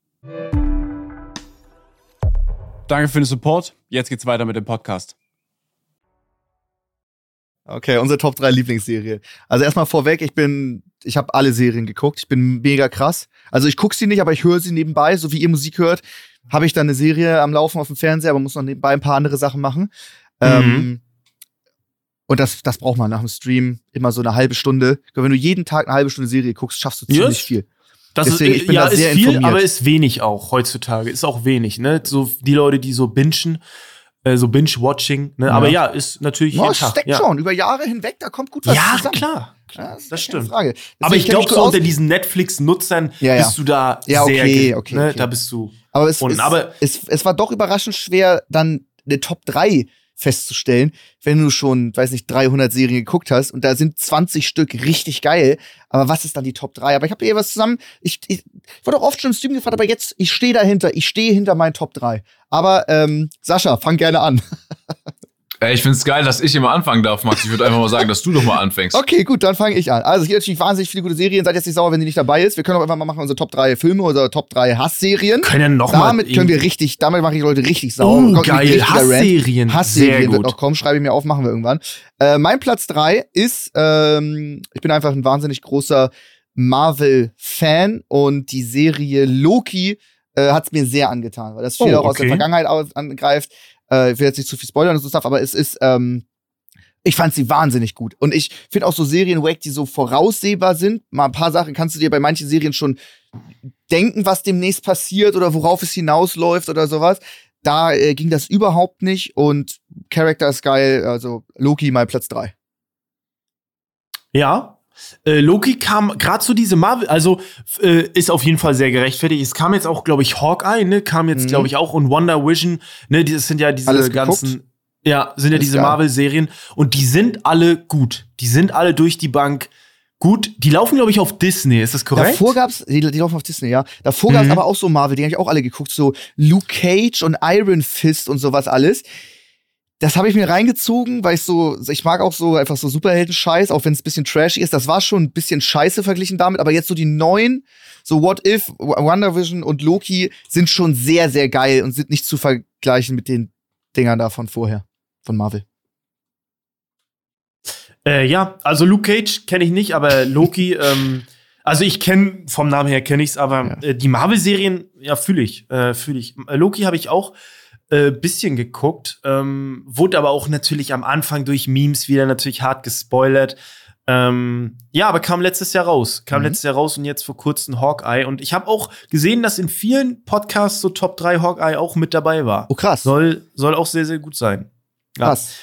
Danke für den Support. Jetzt geht's weiter mit dem Podcast. Okay, unsere Top 3 Lieblingsserie. Also erstmal vorweg, ich bin, ich habe alle Serien geguckt. Ich bin mega krass. Also ich gucke sie nicht, aber ich höre sie nebenbei, so wie ihr Musik hört, habe ich dann eine Serie am Laufen auf dem Fernseher, aber muss noch nebenbei ein paar andere Sachen machen. Ähm, und das, das braucht man nach dem Stream immer so eine halbe Stunde. Wenn du jeden Tag eine halbe Stunde Serie guckst, schaffst du ziemlich Yes. viel. Das Deswegen, ist, ich bin ja, da sehr ist viel, informiert. aber ist wenig auch heutzutage. Ist auch wenig, ne? So die Leute, die so bingen, äh, so Binge-Watching, ne? Aber ja, ist natürlich Ja, es steckt ja. schon. Über Jahre hinweg, da kommt gut was Ja, zusammen. klar. Ja, das keine stimmt. Frage. Aber ich glaube, so unter diesen Netflix-Nutzern Ja, ja. bist du da Ja, sehr, okay, ge- okay, ne? okay. Da bist du. Aber es, Und- es, aber- es, es war doch überraschend schwer, dann eine Top 3 festzustellen, wenn du schon, weiß nicht, 300 Serien geguckt hast und da sind 20 Stück richtig geil. Aber was ist dann die Top 3? Aber ich habe hier was zusammen. Ich, ich, ich wurde auch oft schon im Stream gefragt, aber jetzt, ich stehe dahinter. Ich stehe hinter meinen Top 3. Aber ähm, Sascha, fang gerne an. [laughs] Ey, ich find's geil, dass ich immer anfangen darf, Max. Ich würde einfach mal sagen, dass du doch mal anfängst. Okay, gut, dann fange ich an. Also hier natürlich wahnsinnig viele gute Serien. Seid jetzt nicht sauer, wenn die nicht dabei ist. Wir können auch einfach mal machen unsere Top 3 Filme oder Top 3 Hassserien. Können ja noch mal Damit können wir richtig, damit mache ich Leute richtig sauer. Oh, geil. Hassserien. Hassserien Sehr wird gut. noch kommen, schreibe ich mir auf, machen wir irgendwann. Äh, mein Platz 3 ist, ähm, ich bin einfach ein wahnsinnig großer Marvel-Fan und die Serie Loki äh, hat es mir sehr angetan, weil das viel Oh, auch aus der. Vergangenheit angreift. Äh, ich will jetzt nicht zu viel spoilern und so Stuff, aber es ist, ähm, ich fand sie wahnsinnig gut. Und ich finde auch so Serien wack, die so voraussehbar sind. Mal ein paar Sachen kannst du dir bei manchen Serien schon denken, was demnächst passiert oder worauf es hinausläuft oder sowas. Da äh, ging das überhaupt nicht und Charakter ist geil, also Loki mal Platz 3. Ja. Äh, Loki kam gerade zu diese Marvel, also äh, ist auf jeden Fall sehr gerechtfertigt. Es kam jetzt auch, glaube ich, Hawkeye, ne, kam jetzt, Mhm. glaube ich, auch und Wonder Vision, ne, das sind ja diese Alles ganzen, ja, sind ja Alles diese. Marvel-Serien und die sind alle gut. Die sind alle durch die Bank gut. Die laufen, glaube ich, auf Disney, ist das korrekt? Davor gab's, die, die laufen auf Disney, ja. Davor gab's Mhm. aber auch so Marvel, die habe ich auch alle geguckt, so Luke Cage und Iron Fist und sowas alles. Das habe ich mir reingezogen, weil ich so, ich mag auch so einfach so Superhelden-Scheiß, auch wenn es ein bisschen trashy ist. Das war schon ein bisschen scheiße verglichen damit, aber jetzt so die neuen, so What If, Wonder Vision und Loki sind schon sehr, sehr geil und sind nicht zu vergleichen mit den Dingern da von vorher, von Marvel. Äh, ja, also Luke Cage kenne ich nicht, aber Loki, [laughs] ähm, also ich kenne vom Namen her kenne ich's, aber äh, die Marvel-Serien, ja, fühle ich, äh, fühle ich. Äh, Loki habe ich auch äh, bisschen geguckt, ähm, wurde aber auch natürlich am Anfang durch Memes wieder natürlich hart gespoilert. Ähm, ja, aber kam letztes Jahr raus. Kam Mhm. letztes Jahr raus und jetzt vor kurzem Hawkeye. Und ich habe auch gesehen, dass in vielen Podcasts so Top 3 Hawkeye auch mit dabei war. Oh, krass. Soll, soll auch sehr, sehr gut sein. Ja. Krass.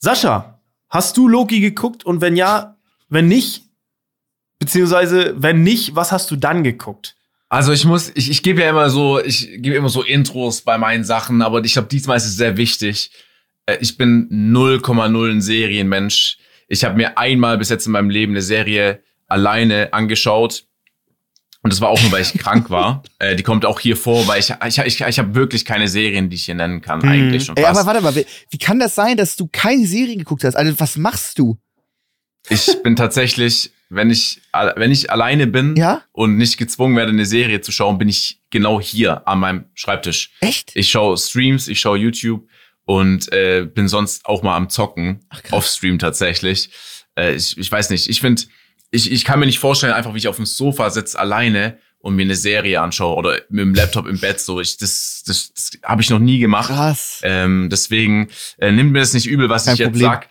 Sascha, hast du Loki geguckt? Und wenn ja, wenn nicht, beziehungsweise wenn nicht, was hast du dann geguckt? Also ich muss, ich, ich gebe ja immer so, ich gebe immer so Intros bei meinen Sachen, aber ich glaube, diesmal ist es sehr wichtig. Äh, Ich bin 0,0 ein Serienmensch. Ich habe mir einmal bis jetzt in meinem Leben eine Serie alleine angeschaut. Und das war auch nur, weil ich [laughs] krank war. Äh, die kommt auch hier vor, weil ich, ich, ich, ich habe wirklich keine Serien, die ich hier nennen kann, Mhm. eigentlich schon Ey, fast. aber warte mal, wie, wie kann das sein, dass du keine Serien geguckt hast? Also, was machst du? Ich bin tatsächlich, wenn ich, wenn ich alleine bin Ja? und nicht gezwungen werde, eine Serie zu schauen, bin ich genau hier an meinem Schreibtisch. Echt? Ich schaue Streams, ich schaue YouTube und äh, bin sonst auch mal am Zocken, off-Stream tatsächlich. Äh, ich, ich weiß nicht, ich finde, ich, ich kann mir nicht vorstellen, einfach wie ich auf dem Sofa sitze alleine und mir eine Serie anschaue oder mit dem Laptop im Bett so. Ich, das das, das habe ich noch nie gemacht. Krass. Ähm, deswegen äh, nimmt mir das nicht übel, was Kein ich jetzt Problem. sag.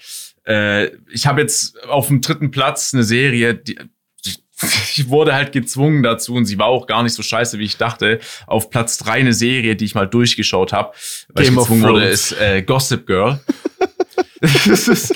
Äh, ich habe jetzt auf dem dritten Platz eine Serie, die [laughs] ich wurde halt gezwungen dazu und sie war auch gar nicht so scheiße, wie ich dachte. Auf Platz drei eine Serie, die ich mal durchgeschaut habe, weil Game ich gezwungen wurde, ist äh, Gossip Girl. [laughs] [laughs] das ist,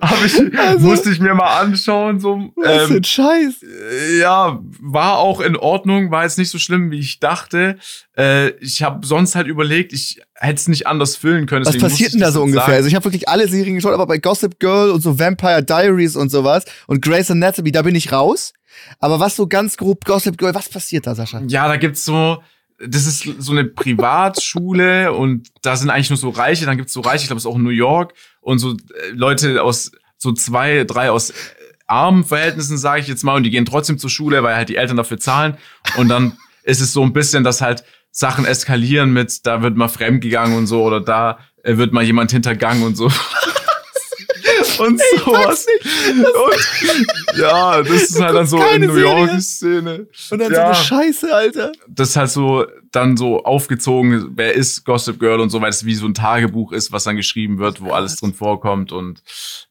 hab ich, musste ich mir mal anschauen. So, Was für ähm, ein Scheiß. äh, ja, war auch in Ordnung, war jetzt nicht so schlimm, wie ich dachte. Äh, ich habe sonst halt überlegt, ich hätte es nicht anders füllen können. Was passiert denn da so ungefähr? sagen. Also ich habe wirklich alle Serien geschaut, aber bei Gossip Girl und so Vampire Diaries und sowas und Grey's Anatomy, da bin ich raus. Aber was so ganz grob Gossip Girl, was passiert da, Sascha? Ja, da gibt's so, das ist so eine Privatschule und da sind eigentlich nur so Reiche, dann gibt's so Reiche, ich glaube, es ist auch in New York und so äh, Leute aus so zwei, drei aus äh, armen Verhältnissen, sage ich jetzt mal, und die gehen trotzdem zur Schule, weil halt die Eltern dafür zahlen. Und dann [laughs] ist es so ein bisschen, dass halt Sachen eskalieren mit, da wird mal fremd gegangen und so, oder da äh, wird mal jemand hintergangen und so. [laughs] [laughs] und sowas. Und, [laughs] ja, das ist halt dann so in New Serie. York Szene. Und dann Ja. so eine Scheiße, Alter. Das ist halt so dann so aufgezogen, wer ist Gossip Girl und so, weil es wie so ein Tagebuch ist, was dann geschrieben wird, wo alles drin vorkommt und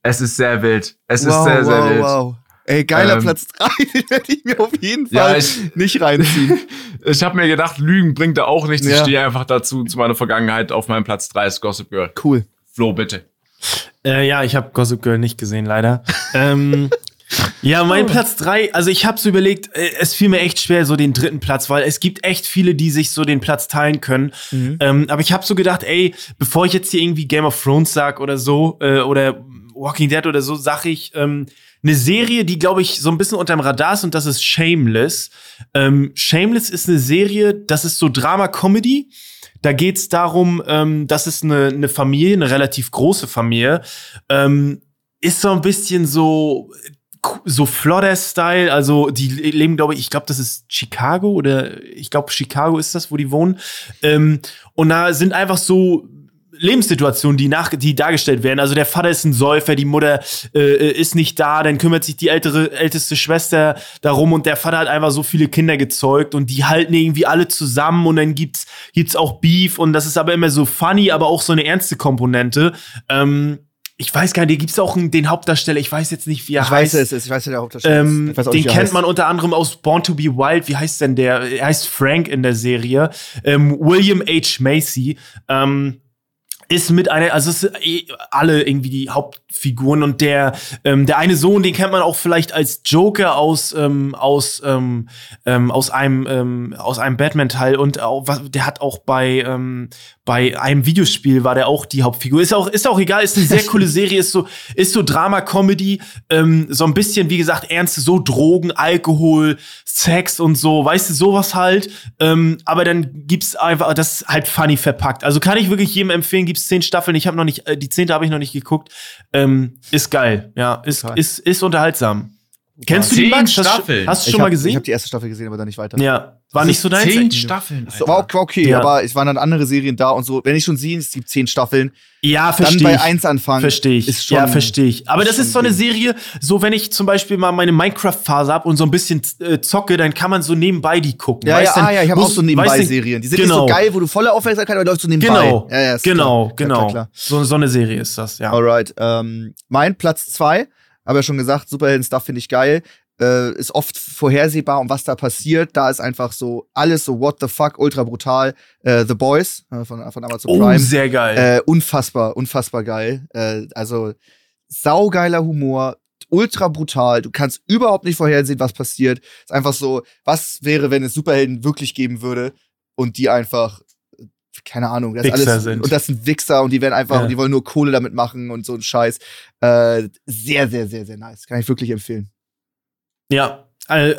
es ist sehr wild. Es ist sehr, sehr wow, wild. wow. Ey, geiler Ähm, Platz 3, [laughs] den werde ich mir auf jeden Ja, Fall ich- nicht reinziehen. Ich habe mir gedacht, Lügen bringt da auch nichts. Ich Ja. stehe einfach dazu, zu meiner Vergangenheit. Auf meinem Platz 3 ist Gossip Girl. Cool. Flo, bitte. Äh, ja, ich habe Gossip Girl nicht gesehen, leider. ähm, [laughs] ja, mein Platz drei. also ich habe so überlegt, äh, es fiel mir echt schwer, so den dritten Platz, weil es gibt echt viele, die sich so den Platz teilen können. Ähm, aber ich habe so gedacht, ey, bevor ich jetzt hier irgendwie Game of Thrones sag oder so, äh, oder Walking Dead oder so, sag ich, ähm, eine Serie, die, glaube ich, so ein bisschen unterm Radar ist und das ist Shameless. Ähm, Shameless ist eine Serie, das ist so Drama-Comedy. Da geht's darum, ähm, das ist eine, eine Familie, eine relativ große Familie. Ähm, ist so ein bisschen so so Florida-Style, also die leben, glaube ich, ich glaube, das ist Chicago oder ich glaube, Chicago ist das, wo die wohnen. Ähm, und da sind einfach so Lebenssituationen, die nach, die dargestellt werden. Also der Vater ist ein Säufer, die Mutter äh, ist nicht da, dann kümmert sich die ältere, älteste Schwester darum und der Vater hat einfach so viele Kinder gezeugt und die halten irgendwie alle zusammen und dann gibt's, gibt's auch Beef und das ist aber immer so funny, aber auch so eine ernste Komponente. Ähm, ich weiß gar nicht, hier gibt's auch einen, den Hauptdarsteller, ich weiß jetzt nicht, wie er Ich weiß heißt. es, ich weiß ja der Hauptdarsteller. Ähm, ich weiß auch den kennt man unter anderem aus Born to be Wild. Wie heißt denn der? Er heißt Frank in der Serie. Ähm, William H. Macy. Ähm, ist mit einer, also es eh alle irgendwie die Hauptfiguren und der ähm, der eine Sohn, den kennt man auch vielleicht als Joker aus ähm, aus ähm, ähm, aus einem ähm, aus einem Batman Teil und auch, was, der hat auch bei ähm, bei einem Videospiel war der auch die Hauptfigur. Ist auch ist auch egal, ist eine sehr [laughs] coole Serie, ist so ist so Drama Comedy, ähm, so ein bisschen wie gesagt ernst, so Drogen, Alkohol, Sex und so, weißt du sowas halt. Ähm, aber dann gibt's einfach das ist halt funny verpackt. Also kann ich wirklich jedem empfehlen. Gibt's zehn Staffeln. Ich habe noch nicht äh, die zehnte habe ich noch nicht geguckt. Ähm, ist geil, ja, ist Total. ist ist unterhaltsam. Kennst du die Zehn Max? Hast du- Staffeln? Hast du Ich schon hab, mal gesehen? Ich habe die erste Staffel gesehen, aber dann nicht weiter. ja, war nicht so deins. Zehn Staffeln. So, war, okay, Ja. aber es waren dann andere Serien da und so. Wenn ich schon sehe, es gibt zehn Staffeln, Ja, dann verstehe bei ich. eins anfangen. Verstehe ich. Ist schon, ja, verstehe ich. Aber ist das ist so eine ein Serie, so wenn ich zum Beispiel mal meine Minecraft-Phase hab und so ein bisschen äh, zocke, dann kann man so nebenbei die gucken. Ja, ja, Weißt, dann ah, ja, ich habe auch so du, Nebenbei-Serien. Die sind genau. nicht so geil, wo du volle Aufmerksamkeit, aber läuft so nebenbei. Genau, ja, ja, genau, klar. genau. Klar, klar, So, so eine Serie ist das, ja. Alright. Ähm, mein Platz zwei, habe ja schon gesagt, Superhelden-Stuff finde ich geil. Äh, ist oft vorhersehbar, um was da passiert. Da ist einfach so alles so what the fuck, ultra brutal. Äh, The Boys äh, von, von Amazon Oh, Prime. sehr geil. Äh, unfassbar, unfassbar geil. Äh, also saugeiler Humor, ultra brutal. Du kannst überhaupt nicht vorhersehen, was passiert. Ist einfach so, was wäre, wenn es Superhelden wirklich geben würde und die einfach keine Ahnung, das Wichser alles sind. und das sind Wichser und die werden einfach Ja. und die wollen nur Kohle damit machen und so ein Scheiß. Äh, sehr, sehr, sehr, sehr nice. Kann ich wirklich empfehlen. ja. Äh,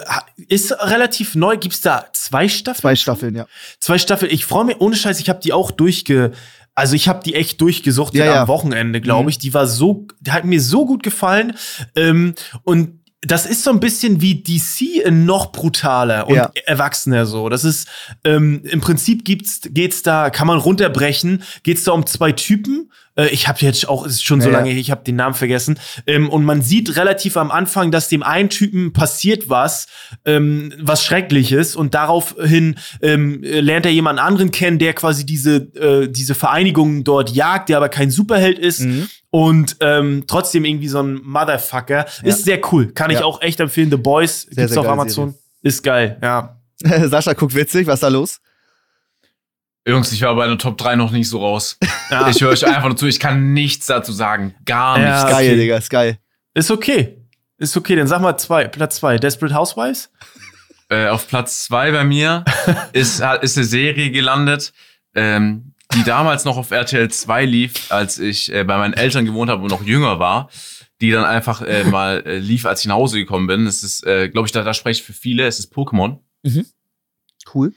ist relativ neu. Gibt's da zwei Staffeln? Zwei Staffeln, ja. Zwei Staffeln. Ich freue mich, ohne Scheiß, ich habe die auch durchge. Also ich habe die echt durchgesucht Ja, ja. am Wochenende, glaube Mhm. ich. Die war so, die hat mir so gut gefallen. Ähm, und das ist so ein bisschen wie DC noch brutaler und Ja. erwachsener so. Das ist ähm, im Prinzip gibt's geht's da, kann man runterbrechen, geht's da um zwei Typen. Äh, ich habe jetzt auch, ist schon so Ja, ja. lange, her, ich habe den Namen vergessen. Ähm, und man sieht relativ am Anfang, dass dem einen Typen passiert was, ähm, was Schreckliches und daraufhin ähm, äh, lernt er jemanden anderen kennen, der quasi diese äh, diese Vereinigung dort jagt, der aber kein Superheld ist Mhm. und ähm, trotzdem irgendwie so ein Motherfucker. Ist sehr cool, kann ich Ja. auch echt empfehlen. The Boys gibt's sehr auf geile Amazon. Ist geil, ja. [laughs] Sascha guckt witzig, was ist da los? Jungs, ich war bei der Top 3 noch nicht so raus. [laughs] ja. Ich höre euch einfach nur zu. Ich kann nichts dazu sagen. Gar Ja. nichts. Ist geil, okay. Digga, ist geil. Ist okay. Ist okay, dann sag mal zwei, Platz zwei. Desperate Housewives? Äh, auf Platz 2 bei mir [laughs] ist, ist eine Serie gelandet, ähm, die damals noch auf RTL 2 lief, als ich äh, bei meinen Eltern gewohnt habe und noch jünger war. Die dann einfach äh, [laughs] mal äh, lief, als ich nach Hause gekommen bin. Es ist, äh, glaube ich, da, da spreche ich für viele. Es ist Pokémon. Cool.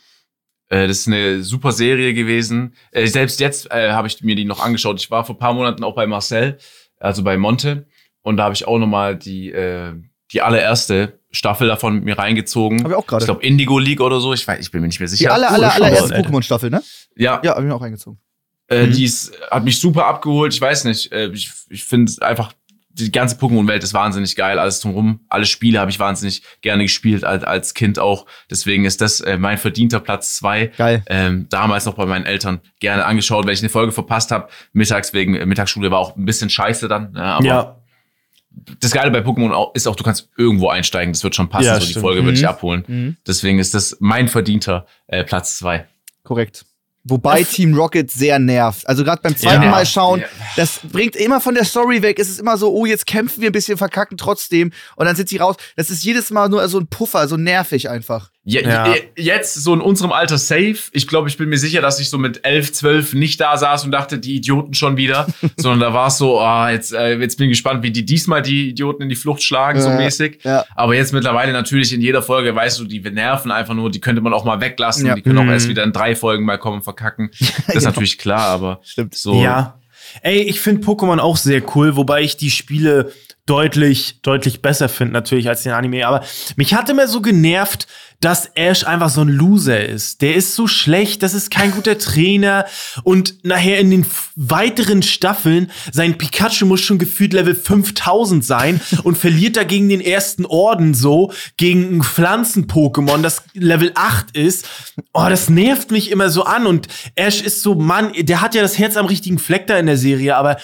Äh, das ist eine super Serie gewesen. Äh, selbst jetzt äh, habe ich mir die noch angeschaut. Ich war vor paar Monaten auch bei Marcel, also bei Monte. Und da habe ich auch noch mal die, äh, die allererste Staffel davon mit mir reingezogen. Hab ich auch gerade. Ich glaube Indigo League oder so. Ich, weiß, ich bin mir nicht mehr Die sicher. aller, cool, aller, schon allererste. Pokémon-Staffel, ne? ja, Ja, hab ich mir auch reingezogen. Äh, Mhm. Die ist, hat mich super abgeholt. Ich weiß nicht. Äh, ich ich finde einfach, die ganze Pokémon-Welt ist wahnsinnig geil. Alles drumherum. Alle Spiele habe ich wahnsinnig gerne gespielt, als, als Kind auch. Deswegen ist das äh, mein verdienter Platz zwei. Geil. Ähm, damals noch bei meinen Eltern gerne angeschaut, weil ich eine Folge verpasst habe. Mittags wegen äh, Mittagsschule war auch ein bisschen scheiße dann. Ja, aber ja, das Geile bei Pokémon ist auch, du kannst irgendwo einsteigen. Das wird schon passen. Ja, so die stimmt. Folge wird dich Mhm. abholen. Mhm. Deswegen ist das mein verdienter äh, Platz zwei. Korrekt. Wobei Team Rocket sehr nervt. Also gerade beim zweiten Ja. Mal schauen, das bringt immer von der Story weg. Es ist immer so, oh, jetzt kämpfen wir ein bisschen, verkacken trotzdem. Und dann sind sie raus. Das ist jedes Mal nur so ein Puffer, so nervig einfach. Ja, Ja. je- Jetzt so in unserem Alter safe. Ich glaube, ich bin mir sicher, dass ich so mit 11, 12 nicht da saß und dachte, die Idioten schon wieder. [laughs] Sondern da war es so, ah, jetzt, äh, jetzt bin ich gespannt, wie die diesmal die Idioten in die Flucht schlagen, so Ja, mäßig. ja. Aber jetzt mittlerweile natürlich in jeder Folge, weißt du, die nerven einfach nur, die könnte man auch mal weglassen. Ja. Die können auch Mhm. erst wieder in drei Folgen mal kommen, verkacken. [laughs] Das ist natürlich klar, aber Stimmt. so. ja. Ey, ich finde Pokémon auch sehr cool, wobei ich die Spiele deutlich, deutlich besser finde, natürlich, als den Anime. Aber mich hat immer so genervt, dass Ash einfach so ein Loser ist. Der ist so schlecht, das ist kein guter Trainer. Und nachher in den weiteren Staffeln, sein Pikachu muss schon gefühlt Level 5000 sein und verliert dagegen den ersten Orden so, gegen ein Pflanzen-Pokémon, das Level 8 ist. Oh, das nervt mich immer so an. Und Ash ist so, Mann, der hat ja das Herz am richtigen Fleck da in der Serie, aber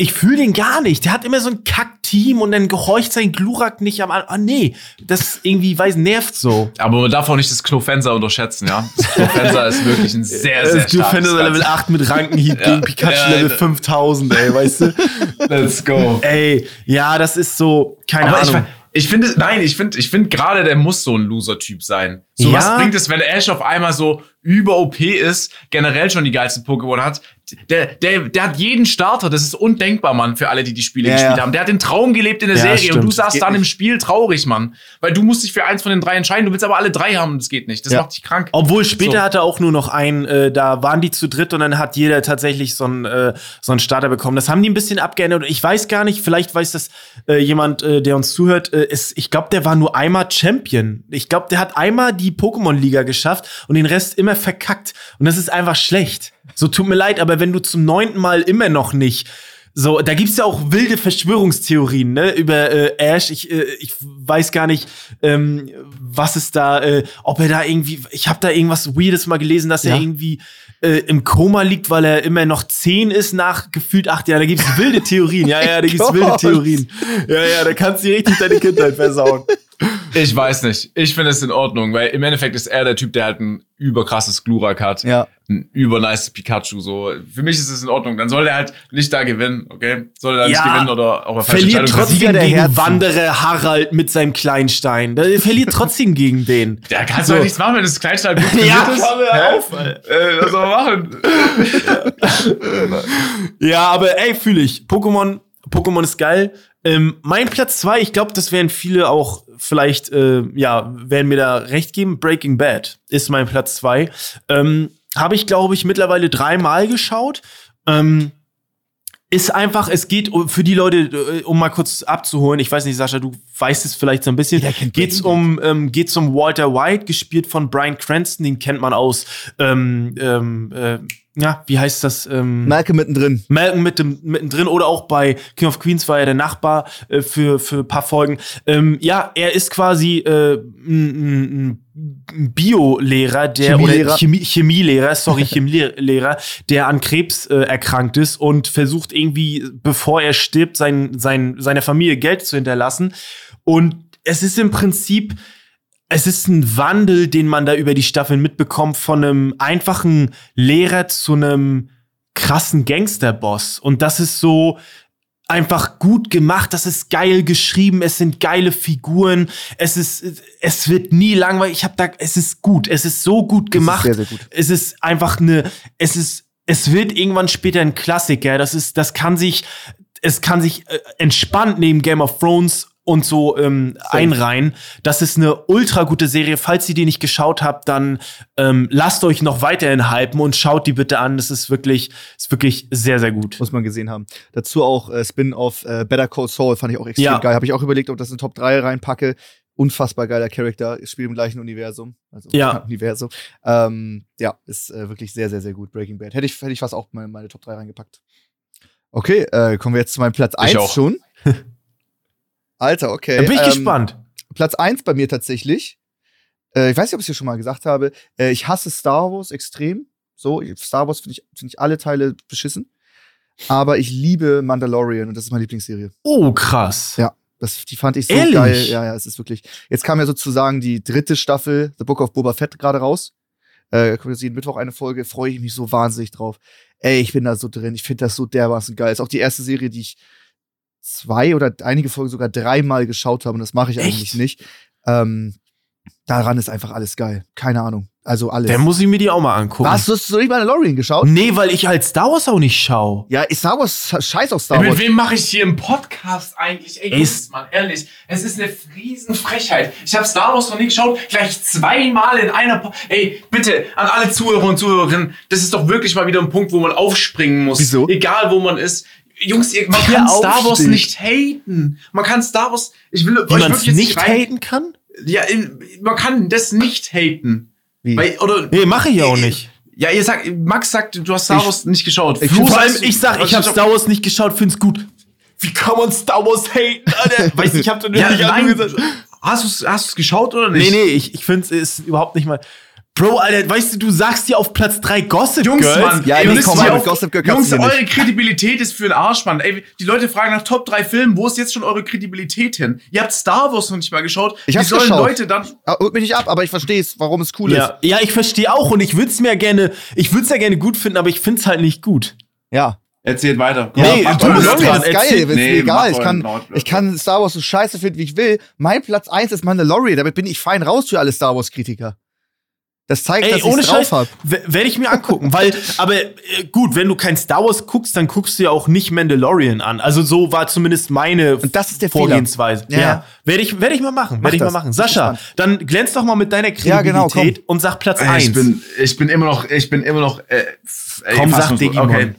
ich fühle den gar nicht. Der hat immer so ein Kack-Team und dann gehorcht sein Glurak nicht am Ah, nee, das irgendwie, weiß, nervt so. Aber man darf auch nicht das Knofenser unterschätzen, ja. Das Knofenser ist wirklich ein [laughs] sehr, sehr du starkes findest Level Ganze. 8 mit Rankenhieb gegen Pikachu Ja, Level ja. 5000, ey, weißt du? [laughs] Let's go. ey, ja, das ist so, keine Aber ich, Ahnung. ich finde, nein, ich finde, ich finde gerade, der muss so ein Loser-Typ sein. So Ja. was bringt es, wenn Ash auf einmal so über OP ist, generell schon die geilsten Pokémon hat. Der, der, der hat jeden Starter. Das ist undenkbar, Mann, für alle, die die Spiele Ja, gespielt ja. haben. Der hat den Traum gelebt in der Ja, Serie und du stimmt. saßt dann im nicht. Spiel traurig, Mann. Weil du musst dich für eins von den drei entscheiden. Du willst aber alle drei haben und das geht nicht. Das macht dich krank. Obwohl später So. hat er auch nur noch einen, äh, da waren die zu dritt und dann hat jeder tatsächlich so einen, äh, so einen Starter bekommen. Das haben die ein bisschen abgeändert. Ich weiß gar nicht, vielleicht weiß das äh, jemand, äh, der uns zuhört. Äh, ist, ich glaube, der war nur einmal Champion. Ich glaube, der hat einmal die Pokémon-Liga geschafft und den Rest immer verkackt. Und das ist einfach schlecht. So tut mir leid, aber wenn du zum neunten Mal immer noch nicht so, da gibt's ja auch wilde Verschwörungstheorien, ne, über äh, Ash. Ich, äh, ich weiß gar nicht, ähm, was ist da, äh, ob er da irgendwie, ich habe da irgendwas Weirdes mal gelesen, dass Ja. er irgendwie äh, im Koma liegt, weil er immer noch zehn ist nach gefühlt acht Jahren. Da gibt's wilde Theorien, ja, ja, da gibt's [laughs] wilde Gott. Theorien. Ja, ja, da kannst du richtig deine Kindheit versauen. Ich weiß nicht. Ich finde es in Ordnung, weil im Endeffekt ist er der Typ, der halt ein überkrasses Glurak hat. Ja. Ein übernice Pikachu. So. Für mich ist es in Ordnung. Dann soll er halt nicht da gewinnen, okay? Soll er da nicht Ja. gewinnen oder auch eine falsche Verliert Entscheidung trotzdem der gegen Herzen. Wanderer Harald mit seinem Kleinstein. Der verliert trotzdem gegen den. [laughs] Der kann So. so. nichts machen, wenn das Kleinstahl gut [laughs] Ja, ist. komm, hör Hä? auf. Äh, was soll man machen? Ja, aber ey, fühle ich. Pokémon, Pokémon ist geil. Ähm, mein Platz zwei, ich glaube, das werden viele auch vielleicht, äh, ja, werden mir da recht geben. Breaking Bad ist mein Platz zwei. Ähm, Habe ich, glaube ich, mittlerweile dreimal geschaut. Ähm, ist einfach, es geht für die Leute, äh, um mal kurz abzuholen. Ich weiß nicht, Sascha, du weißt es vielleicht so ein bisschen. Kennt Geht's um, ähm, geht's um Walter White, gespielt von Brian Cranston, den kennt man aus, ähm, ähm, äh, ja, wie heißt das? Ähm, Malcolm mittendrin. Malcolm mit dem, mittendrin oder auch bei King of Queens war er der Nachbar äh, für, für ein paar Folgen. Ähm, ja, er ist quasi äh, ein, Bio-Lehrer, der Chemielehrer. oder Chemie, Chemielehrer, sorry, [laughs] Chemielehrer, der an Krebs äh, erkrankt ist und versucht irgendwie, bevor er stirbt, sein, sein, seiner Familie Geld zu hinterlassen. Und es ist im Prinzip es ist ein Wandel, den man da über die Staffeln mitbekommt, von einem einfachen Lehrer zu einem krassen Gangsterboss. Und das ist so einfach gut gemacht, das ist geil geschrieben, es sind geile Figuren, es ist, es wird nie langweilig. Ich habe da, es ist gut, es ist so gut gemacht. sehr, sehr gut. Es ist einfach eine, es ist, es wird irgendwann später ein Klassiker. Das ist, das kann sich, es kann sich äh, entspannt neben Game of Thrones und so ähm, einreihen. Das ist eine ultra gute Serie. Falls ihr die nicht geschaut habt, dann ähm, lasst euch noch weiterhin hypen und schaut die bitte an. Das ist wirklich, ist wirklich sehr, sehr gut. Muss man gesehen haben. Dazu auch äh, Spin-off äh, Better Call Saul fand ich auch extrem Ja. geil. Habe ich auch überlegt, ob das in Top 3 reinpacke. Unfassbar geiler Charakter, spielt im gleichen Universum. Also Ja. [laughs] Universum. Ähm, ja, ist äh, wirklich sehr, sehr, sehr gut. Breaking Bad. Hätte ich, hätte ich fast auch mal in meine Top 3 reingepackt. Okay, äh, kommen wir jetzt zu meinem Platz 1 auch. schon. [laughs] Alter, okay. Da bin ich ähm, gespannt. Platz 1 bei mir tatsächlich. Äh, ich weiß nicht, ob ich es hier schon mal gesagt habe. Äh, ich hasse Star Wars extrem. So, Star Wars finde ich, find ich alle Teile beschissen. Aber ich liebe Mandalorian und das ist meine Lieblingsserie. Oh, krass. Ja. Das, die fand ich so Ehrlich? geil. Ja, ja, es ist wirklich. Jetzt kam ja sozusagen die dritte Staffel, The Book of Boba Fett, gerade raus. Äh, kommt jetzt jeden Mittwoch eine Folge, freue ich mich so wahnsinnig drauf. Ey, ich bin da so drin. Ich finde das so dermaßen geil. Ist auch die erste Serie, die ich zwei oder einige Folgen sogar dreimal geschaut habe und das mache ich Echt? eigentlich nicht. Ähm, daran ist einfach alles geil. Keine Ahnung. Also alles. Der muss ich mir die auch mal angucken. Was? Du hast so nicht Mandalorian geschaut? Nee, weil ich halt Star Wars auch nicht schau. Ja, ist Star Wars scheiß auf Star Ey, Wars. mit wem mache ich hier im Podcast eigentlich? Ey, Jungs, Mann, ehrlich. Es ist eine Riesenfrechheit. Ich habe Star Wars noch nie geschaut, gleich zweimal in einer. Po Ey, bitte, an alle Zuhörer und Zuhörerinnen, das ist doch wirklich mal wieder ein Punkt, wo man aufspringen muss. Wieso? Egal, wo man ist. Jungs, ihr, man kann Star Wars nicht haten. Man kann Star Wars, ich will Wie man es nicht rein- haten kann? Ja, man kann das nicht haten. Wie? Weil, oder, Nee, mache ich auch nicht. ja, ihr sagt, Max sagt, du hast Star Ich- Wars nicht geschaut. ich Flo Vor allem, ich sag, ich habe Star Wars nicht geschaut, find's gut. Wie kann man Star Wars haten, Alter? [laughs] Weißt du, ich hab doch Ja, nicht nein, gesagt. hast du's, hast du's geschaut oder Nee, nicht? nee, ich, ich find's ist überhaupt nicht mal. Bro, Alter, weißt du, du sagst dir auf Platz 3 Gossip Jungs, Girls. Mann, Ja, ihr nee, müsst komm, auf- Gossip Girl Jungs, eure Kredibilität ist für den Arsch, Mann. Ey, die Leute fragen nach Top 3 Filmen, wo ist jetzt schon eure Kredibilität hin? Ihr habt Star Wars noch nicht mal geschaut. Ich Wie hab's sollen geschaut. Leute dann. Holt mich nicht ab, aber ich verstehe es, warum es cool Ja, ja, ich verstehe auch und ich würde es mir gerne, ich würde es ja gerne gut finden, aber ich find's halt nicht gut. ist. Ja. Erzählt weiter. Nee, macht du bist dran, ist geil, ist Nee, mir egal. Ich kann, ich kann Star Wars so scheiße finden, wie ich will. Mein Platz 1 ist Mandalorian, damit bin ich fein raus für alle Star Wars-Kritiker. Das zeigt, Ey, dass ohne ich drauf Scheiß, hab. werde ich mir angucken, weil, aber äh, gut, wenn du kein Star Wars guckst, dann guckst du ja auch nicht Mandalorian an. Also so war zumindest meine Und das ist der. Vorgehensweise. Ja, Ja, ja. werde ich, werde ich mal machen, Mach werde ich mal das. machen. Sascha, dann glänz doch mal mit deiner Ja, Kredibilität genau, und sag Platz Ey, 1. Ich bin, ich bin immer noch, ich bin immer noch. Äh, Komm, sag. Digimon. Okay.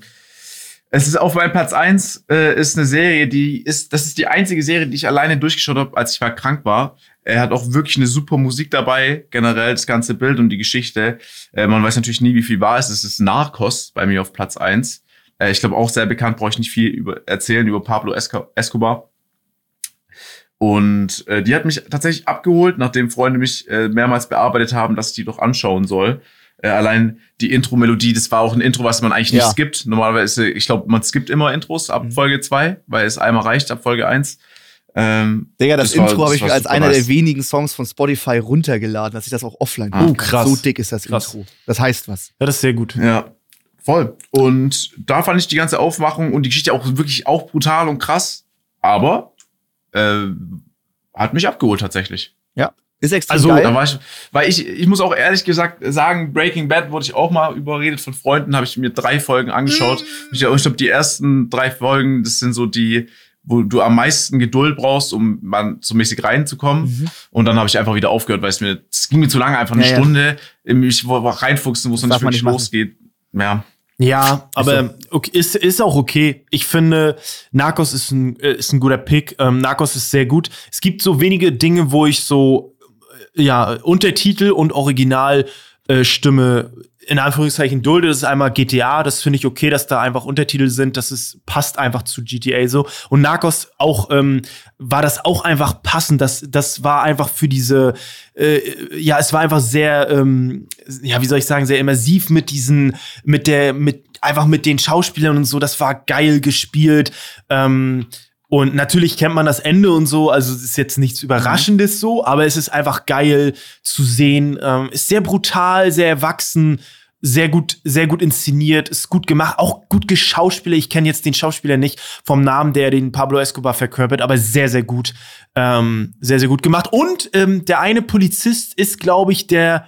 Es ist auf meinem Platz 1 äh, ist eine Serie, die ist, das ist die einzige Serie, die ich alleine durchgeschaut habe, als ich mal krank war. Er hat auch wirklich eine super Musik dabei, generell das ganze Bild und die Geschichte. Äh, man weiß natürlich nie, wie viel wahr ist. Es ist Narcos bei mir auf Platz 1. Äh, ich glaube auch sehr bekannt, brauche ich nicht viel über, erzählen über Pablo Esco- Escobar. Und äh, die hat mich tatsächlich abgeholt, nachdem Freunde mich äh, mehrmals bearbeitet haben, dass ich die doch anschauen soll. Äh, allein die Intro-Melodie, das war auch ein Intro, was man eigentlich nicht Ja. skippt. Normalerweise, ich glaube, man skippt immer Intros ab Mhm. Folge 2, weil es einmal reicht ab Folge 1. Ähm, Digga, das, Das Intro habe ich mir als einer der wenigen Songs von Spotify runtergeladen, dass ich das auch offline Ah, Oh, krass. So dick ist das Krass. Intro. Das heißt was. ja, das ist sehr gut. Ja, voll. Und da fand ich die ganze Aufmachung und die Geschichte auch wirklich auch brutal und krass. Aber äh, hat mich abgeholt tatsächlich. Ist extrem Also, geil. Da war ich, weil ich, ich muss auch ehrlich gesagt sagen, Breaking Bad wurde ich auch mal überredet von Freunden, habe ich mir drei Folgen angeschaut. Ich, ich glaube, die ersten drei Folgen, das sind so die, wo du am meisten Geduld brauchst, um mal so mäßig reinzukommen. Mhm. Und dann habe ich einfach wieder aufgehört, weil es mir, es ging mir zu lange, einfach eine Ja, ja. Stunde. Ich wollte reinfuchsen, wo es noch nicht wirklich nicht losgeht. Ja. Ja, aber okay, ist, ist auch okay. Ich finde, Narcos ist ein, äh, ist ein guter Pick. Ähm, Narcos ist sehr gut. Es gibt so wenige Dinge, wo ich so, äh, ja, Untertitel und Originalstimme äh, Stimme in Anführungszeichen dulde. Das ist einmal GTA, das finde ich okay, dass da einfach Untertitel sind. Das ist, passt einfach zu GTA so. Und Narcos auch, ähm, war das auch einfach passend. Das, das war einfach für diese, äh, ja, es war einfach sehr, ähm, ja, wie soll ich sagen, sehr immersiv mit diesen, mit der, mit, einfach mit den Schauspielern und so. Das war geil gespielt. Ähm, und natürlich kennt man das Ende und so, also es ist jetzt nichts Überraschendes so, aber es ist einfach geil zu sehen. Ähm, ist sehr brutal, sehr erwachsen, sehr gut, sehr gut inszeniert, ist gut gemacht, auch gut geschauspielert. Ich kenne jetzt den Schauspieler nicht vom Namen, der den Pablo Escobar verkörpert, aber sehr, sehr gut, ähm, sehr, sehr gut gemacht. Und ähm, der eine Polizist ist, glaube ich, der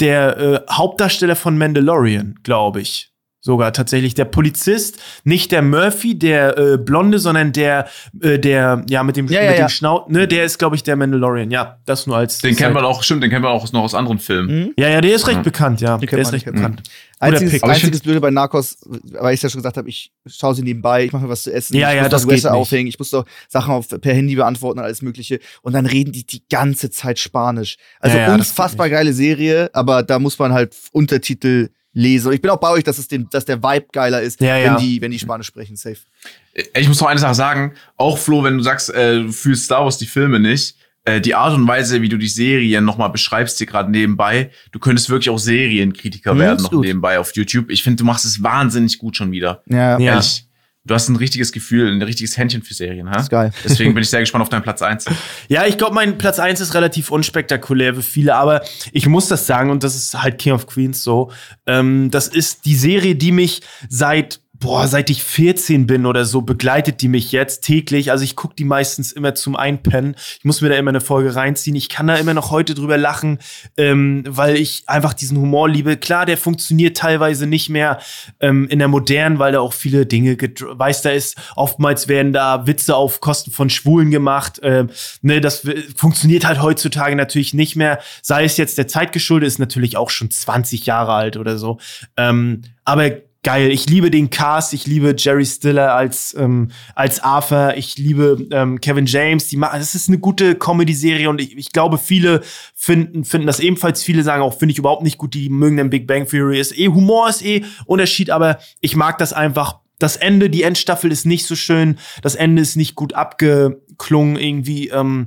der äh, Hauptdarsteller von Mandalorian, glaube ich. Sogar tatsächlich. Der Polizist, nicht der Murphy, der äh, Blonde, sondern der, äh, der, ja, mit dem, Ja, ja, mit ja. dem Schnaut, ne, der ist, glaube ich, der Mandalorian. Ja, das nur als. Den kennt man auch, stimmt, den kennt man auch noch aus anderen Filmen. Ja, ja, der ist recht Ja. bekannt, ja. Den Der ist recht bekannt. Guter Einziges, Pick. Aber ich einziges Blöde bei Narcos, weil ich ja schon gesagt habe, ich schaue sie nebenbei, ich mache mir was zu essen, Ja, ich ja, muss das Wäsche aufhängen, ich muss doch Sachen auf, per Handy beantworten und alles mögliche. Und dann reden die die ganze Zeit Spanisch. Also Ja, ja, unfassbar geile Serie, aber da muss man halt Untertitel lesen. Und ich bin auch bei euch, dass, es den, dass der Vibe geiler ist, Ja, ja. wenn, die, wenn die Spanisch sprechen. Safe. Ich muss noch eine Sache sagen. Auch Flo, wenn du sagst, äh, du fühlst Star Wars die Filme nicht, äh, die Art und Weise, wie du die Serien nochmal beschreibst, hier gerade nebenbei, du könntest wirklich auch Serienkritiker Mhm, werden, noch gut. nebenbei auf YouTube. Ich finde, du machst es wahnsinnig gut schon wieder. Ja, Ja. Ehrlich. Du hast ein richtiges Gefühl, ein richtiges Händchen für Serien, ha? ist geil. Deswegen bin [laughs] ich sehr gespannt auf deinen Platz 1. Ja, ich glaube, mein Platz 1 ist relativ unspektakulär für viele, aber ich muss das sagen, und das ist halt King of Queens so. Ähm, das ist die Serie, die mich seit, boah, seit ich 14 bin oder so, begleitet die mich jetzt täglich. Also ich gucke die meistens immer zum Einpennen. Ich muss mir da immer eine Folge reinziehen. Ich kann da immer noch heute drüber lachen, ähm, weil ich einfach diesen Humor liebe. Klar, der funktioniert teilweise nicht mehr ähm, in der modernen, weil da auch viele Dinge, weiß, da ist, oftmals werden da Witze auf Kosten von Schwulen gemacht. Ähm, ne, das funktioniert halt heutzutage natürlich nicht mehr. Sei es jetzt der Zeit geschuldet, ist natürlich auch schon 20 Jahre alt oder so. Ähm, aber geil, ich liebe den Cast, ich liebe Jerry Stiller als, ähm, als Arthur, ich liebe ähm, Kevin James, die machen, das ist eine gute Comedy-Serie und ich, ich glaube, viele finden, finden das ebenfalls, viele sagen auch, finde ich überhaupt nicht gut, die mögen den Big Bang Theory, ist eh, Humor ist eh Unterschied, aber ich mag das einfach. Das Ende, die Endstaffel ist nicht so schön, das Ende ist nicht gut abgeklungen irgendwie. Ähm,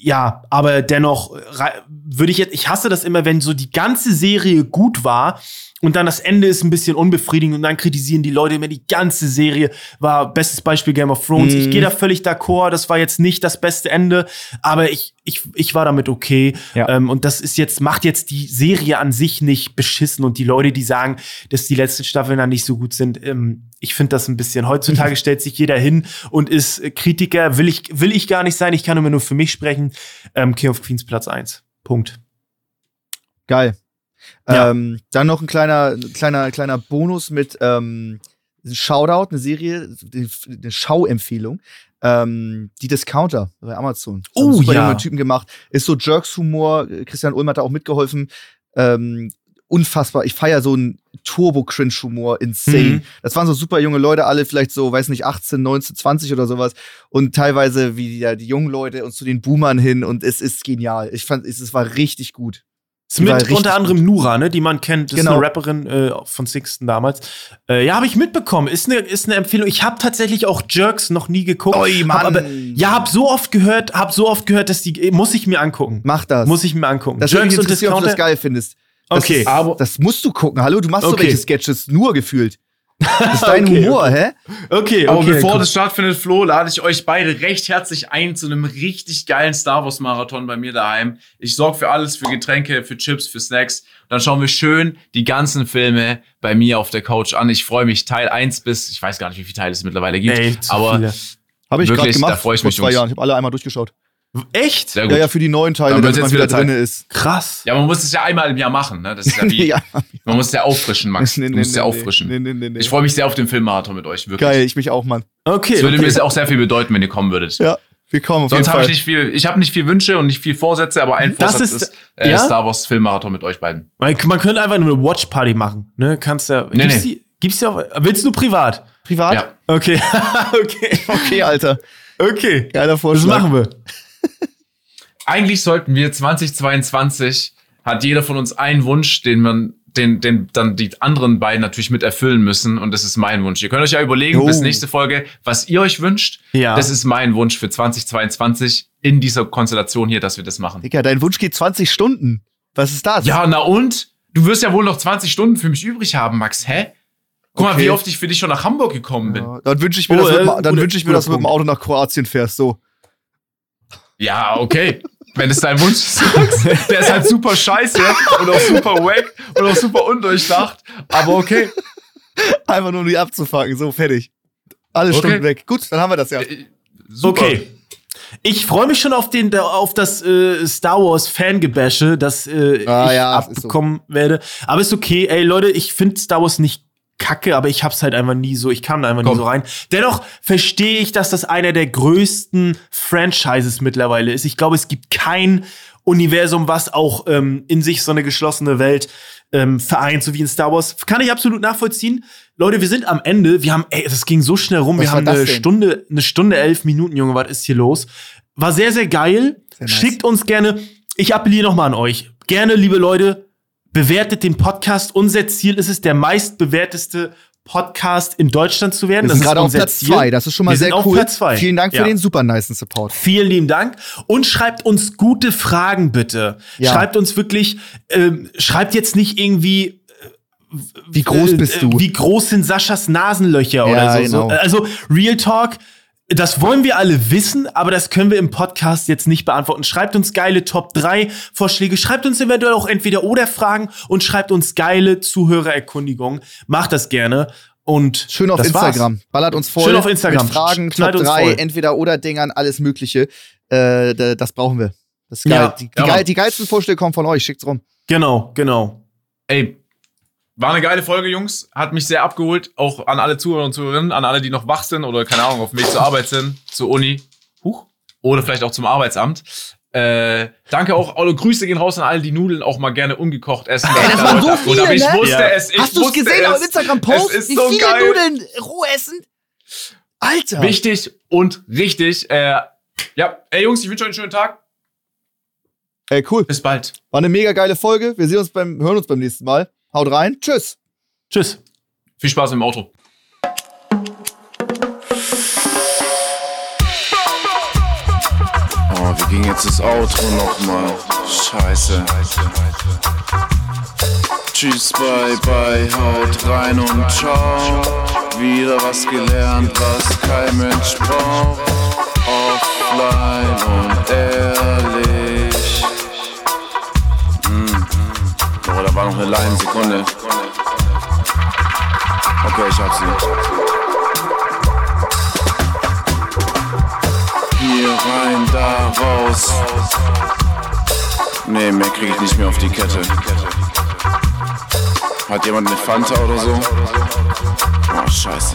ja, aber dennoch rei- würde ich jetzt, ich hasse das immer, wenn so die ganze Serie gut war und dann das Ende ist ein bisschen unbefriedigend und dann kritisieren die Leute immer, die ganze Serie war, bestes Beispiel Game of Thrones. Ich gehe da völlig d'accord, das war jetzt nicht das beste Ende, aber ich, ich, ich war damit okay. Ja. Ähm, und das ist jetzt, macht jetzt die Serie an sich nicht beschissen und die Leute, die sagen, dass die letzten Staffeln dann nicht so gut sind, ähm, ich finde das ein bisschen. Heutzutage [laughs] stellt sich jeder hin und ist Kritiker, will ich, will ich gar nicht sein, ich kann immer nur für mich sprechen. Ähm, King of Queens Platz 1. Punkt. Geil. Ja. Ähm, dann noch ein kleiner, kleiner, kleiner Bonus mit ähm, Shoutout, eine Serie, eine Schauempfehlung. Ähm, die Discounter bei Amazon. Oh, super ja. junge Typen gemacht. Ist so Jerks-Humor. Christian Ulm hat da auch mitgeholfen. Ähm, unfassbar. Ich feiere so einen Turbo-Cringe-Humor. Insane. Mhm. Das waren so super junge Leute, alle vielleicht so, weiß nicht, 18, 19, 20 oder sowas. Und teilweise wie die, die jungen Leute und zu den Boomern hin. Und es ist genial. Ich fand, es, es war richtig gut. Ist Die mit unter anderem Nura, ne, die man kennt. Das ist Genau. eine Rapperin äh, von Sixten damals. Äh, ja, habe ich mitbekommen. Ist eine ist eine Empfehlung. Ich habe tatsächlich auch Jerks noch nie geguckt. Oi, Mann. Hab aber, ja, hab so oft gehört, hab so oft gehört, dass die muss ich mir angucken. Mach das. Muss ich mir angucken. Das Jerks und interessieren, ob du das Discounter. geil findest. Das Okay. Ist, Aber- das musst du gucken. Hallo, du machst so Okay. welche Sketches nur gefühlt. Das [laughs] ist dein Okay, Humor, okay. hä? Okay, Aber okay. bevor das stattfindet, Flo, lade ich euch beide recht herzlich ein zu einem richtig geilen Star Wars Marathon bei mir daheim. Ich sorge für alles, für Getränke, für Chips, für Snacks. Dann schauen wir schön die ganzen Filme bei mir auf der Couch an. Ich freue mich Teil 1 bis, ich weiß gar nicht, wie viele Teile es mittlerweile gibt. Ey, aber viele. Habe ich gerade gemacht da freu ich vor mich, zwei Jungs. Jahren. Ich habe alle einmal durchgeschaut. Echt? sehr gut. Ja, ja, für die neuen Teile, damit man jetzt wieder drin ist. Krass. Ja, man muss es ja einmal im Jahr machen. Ne? Das ist ja [laughs] wie, ja. man muss es ja auffrischen, Max. [laughs] Nee, du nee, musst es ja nee, auffrischen. nee, nee, nee, nee. Ich freue mich sehr auf den Filmmarathon mit euch, wirklich. Geil, ich mich auch, Mann. Okay. Es würde okay. mir auch sehr viel bedeuten, wenn ihr kommen würdet. Ja, wir kommen auf Sonst habe ich nicht viel, ich habe nicht viel Wünsche und nicht viel Vorsätze, aber ein Das Vorsatz ist- ist, äh, ja? Star Wars Filmmarathon mit euch beiden. Man, man könnte einfach nur eine Watch Party machen, ne? Kannst ja. Nee, gibt's nee. die gibt's die auch willst du privat? Privat? Ja. Okay. [laughs] okay. Okay, Alter. Okay. Geiler Das Vorschlag. machen wir. [laughs] Eigentlich sollten wir 2022 hat jeder von uns einen Wunsch, den man den, den dann die anderen beiden natürlich mit erfüllen müssen und das ist mein Wunsch. Ihr könnt euch ja überlegen Oh. bis nächste Folge, was ihr euch wünscht. Ja. Das ist mein Wunsch für 2022 in dieser Konstellation hier, dass wir das machen. Digga, dein Wunsch geht 20 Stunden. Was ist das? Ja, na und? Du wirst ja wohl noch 20 Stunden für mich übrig haben, Max. Hä? Guck mal, Okay. wie oft ich für dich schon nach Hamburg gekommen bin. Ja, Dann wünsche ich mir, Oh, dass du äh, mit, dem- dann wünsch ich mir, dass du mit dem. Auto nach Kroatien fährst. So. Ja, okay. Wenn es dein Wunsch ist. [laughs] Der ist halt super scheiße und auch super wack und auch super undurchdacht. Aber okay. Einfach nur um die abzufangen. So, fertig. Alle Okay. Stunden weg. Gut, dann haben wir das ja. Äh, Super. Okay. Ich freue mich schon auf den auf das äh, Star Wars Fangebäsche, das äh, Ah, ich ja, ist so. abbekommen werde. Aber ist okay, ey Leute, ich finde Star Wars nicht kacke, aber ich hab's halt einfach nie so, ich kam da einfach Komm. nie so rein. Dennoch verstehe ich, dass das einer der größten Franchises mittlerweile ist. Ich glaube, es gibt kein Universum, was auch ähm, in sich so eine geschlossene Welt ähm, vereint, so wie in Star Wars. Kann ich absolut nachvollziehen. Leute, wir sind am Ende. Wir haben, ey, das ging so schnell rum. Was wir haben eine denn? Stunde, eine Stunde, elf Minuten, Junge, was ist hier los? War sehr, sehr geil. Sehr nice. Schickt uns gerne, ich appelliere nochmal an euch. Gerne, liebe Leute, bewertet den Podcast. Unser Ziel ist es, der meistbewerteste Podcast in Deutschland zu werden. Wir sind gerade auf Platz Ziel. zwei. Das ist schon mal Wir sehr cool. Vielen Dank für Ja. den super nice Support. Vielen lieben Dank. Und schreibt uns gute Fragen, bitte. Ja. Schreibt uns wirklich, ähm, schreibt jetzt nicht irgendwie. Wie groß äh, bist äh, du? Wie groß sind Saschas Nasenlöcher Ja, oder so. genau. so. Also, Real Talk. Das wollen wir alle wissen, aber das können wir im Podcast jetzt nicht beantworten. Schreibt uns geile Top 3 Vorschläge, schreibt uns eventuell auch entweder oder Fragen und schreibt uns geile Zuhörererkundigungen. Macht das gerne. Und Schön auf das war's. Instagram. Ballert uns voll. Schön auf Instagram. Mit Fragen, Knallt Top uns 3, voll. entweder oder Dingern, alles Mögliche. Äh, da- das brauchen wir. Das ist geil. Ja. die, die, Ja, geil Mann. die geilsten Vorschläge kommen von euch. Schickt's rum. Genau, genau. Ey, war eine geile Folge, Jungs. Hat mich sehr abgeholt. Auch an alle Zuhörer und Zuhörerinnen, an alle, die noch wach sind oder keine Ahnung, auf dem Weg zur Arbeit sind, zur Uni. Huch. Oder vielleicht auch zum Arbeitsamt. Äh, danke auch, alle Grüße gehen raus an alle, die Nudeln auch mal gerne ungekocht essen. Ey, das waren so viele, Und ich ne? wusste Ja. es. Ich Hast du's wusste gesehen es. auf Instagram-Post? Es ist Wie so viele geil. Nudeln roh essen? Alter. Wichtig und richtig. Äh, ja, ey Jungs, ich wünsche euch einen schönen Tag. Ey, cool. Bis bald. War eine mega geile Folge. Wir sehen uns beim, hören uns beim nächsten Mal. Haut rein. Tschüss. Tschüss. Viel Spaß im Auto. Oh, wie ging jetzt das Outro nochmal? Scheiße. Tschüss, bye, bye, haut rein und ciao. Wieder was gelernt, was kein Mensch braucht. Offline und ehrlich. Oh, da war noch eine Line, Sekunde. Okay, ich hab sie. Hier rein, da raus. Nee, mehr krieg ich nicht mehr auf die Kette. Hat jemand eine Fanta oder so? Oh, scheiße.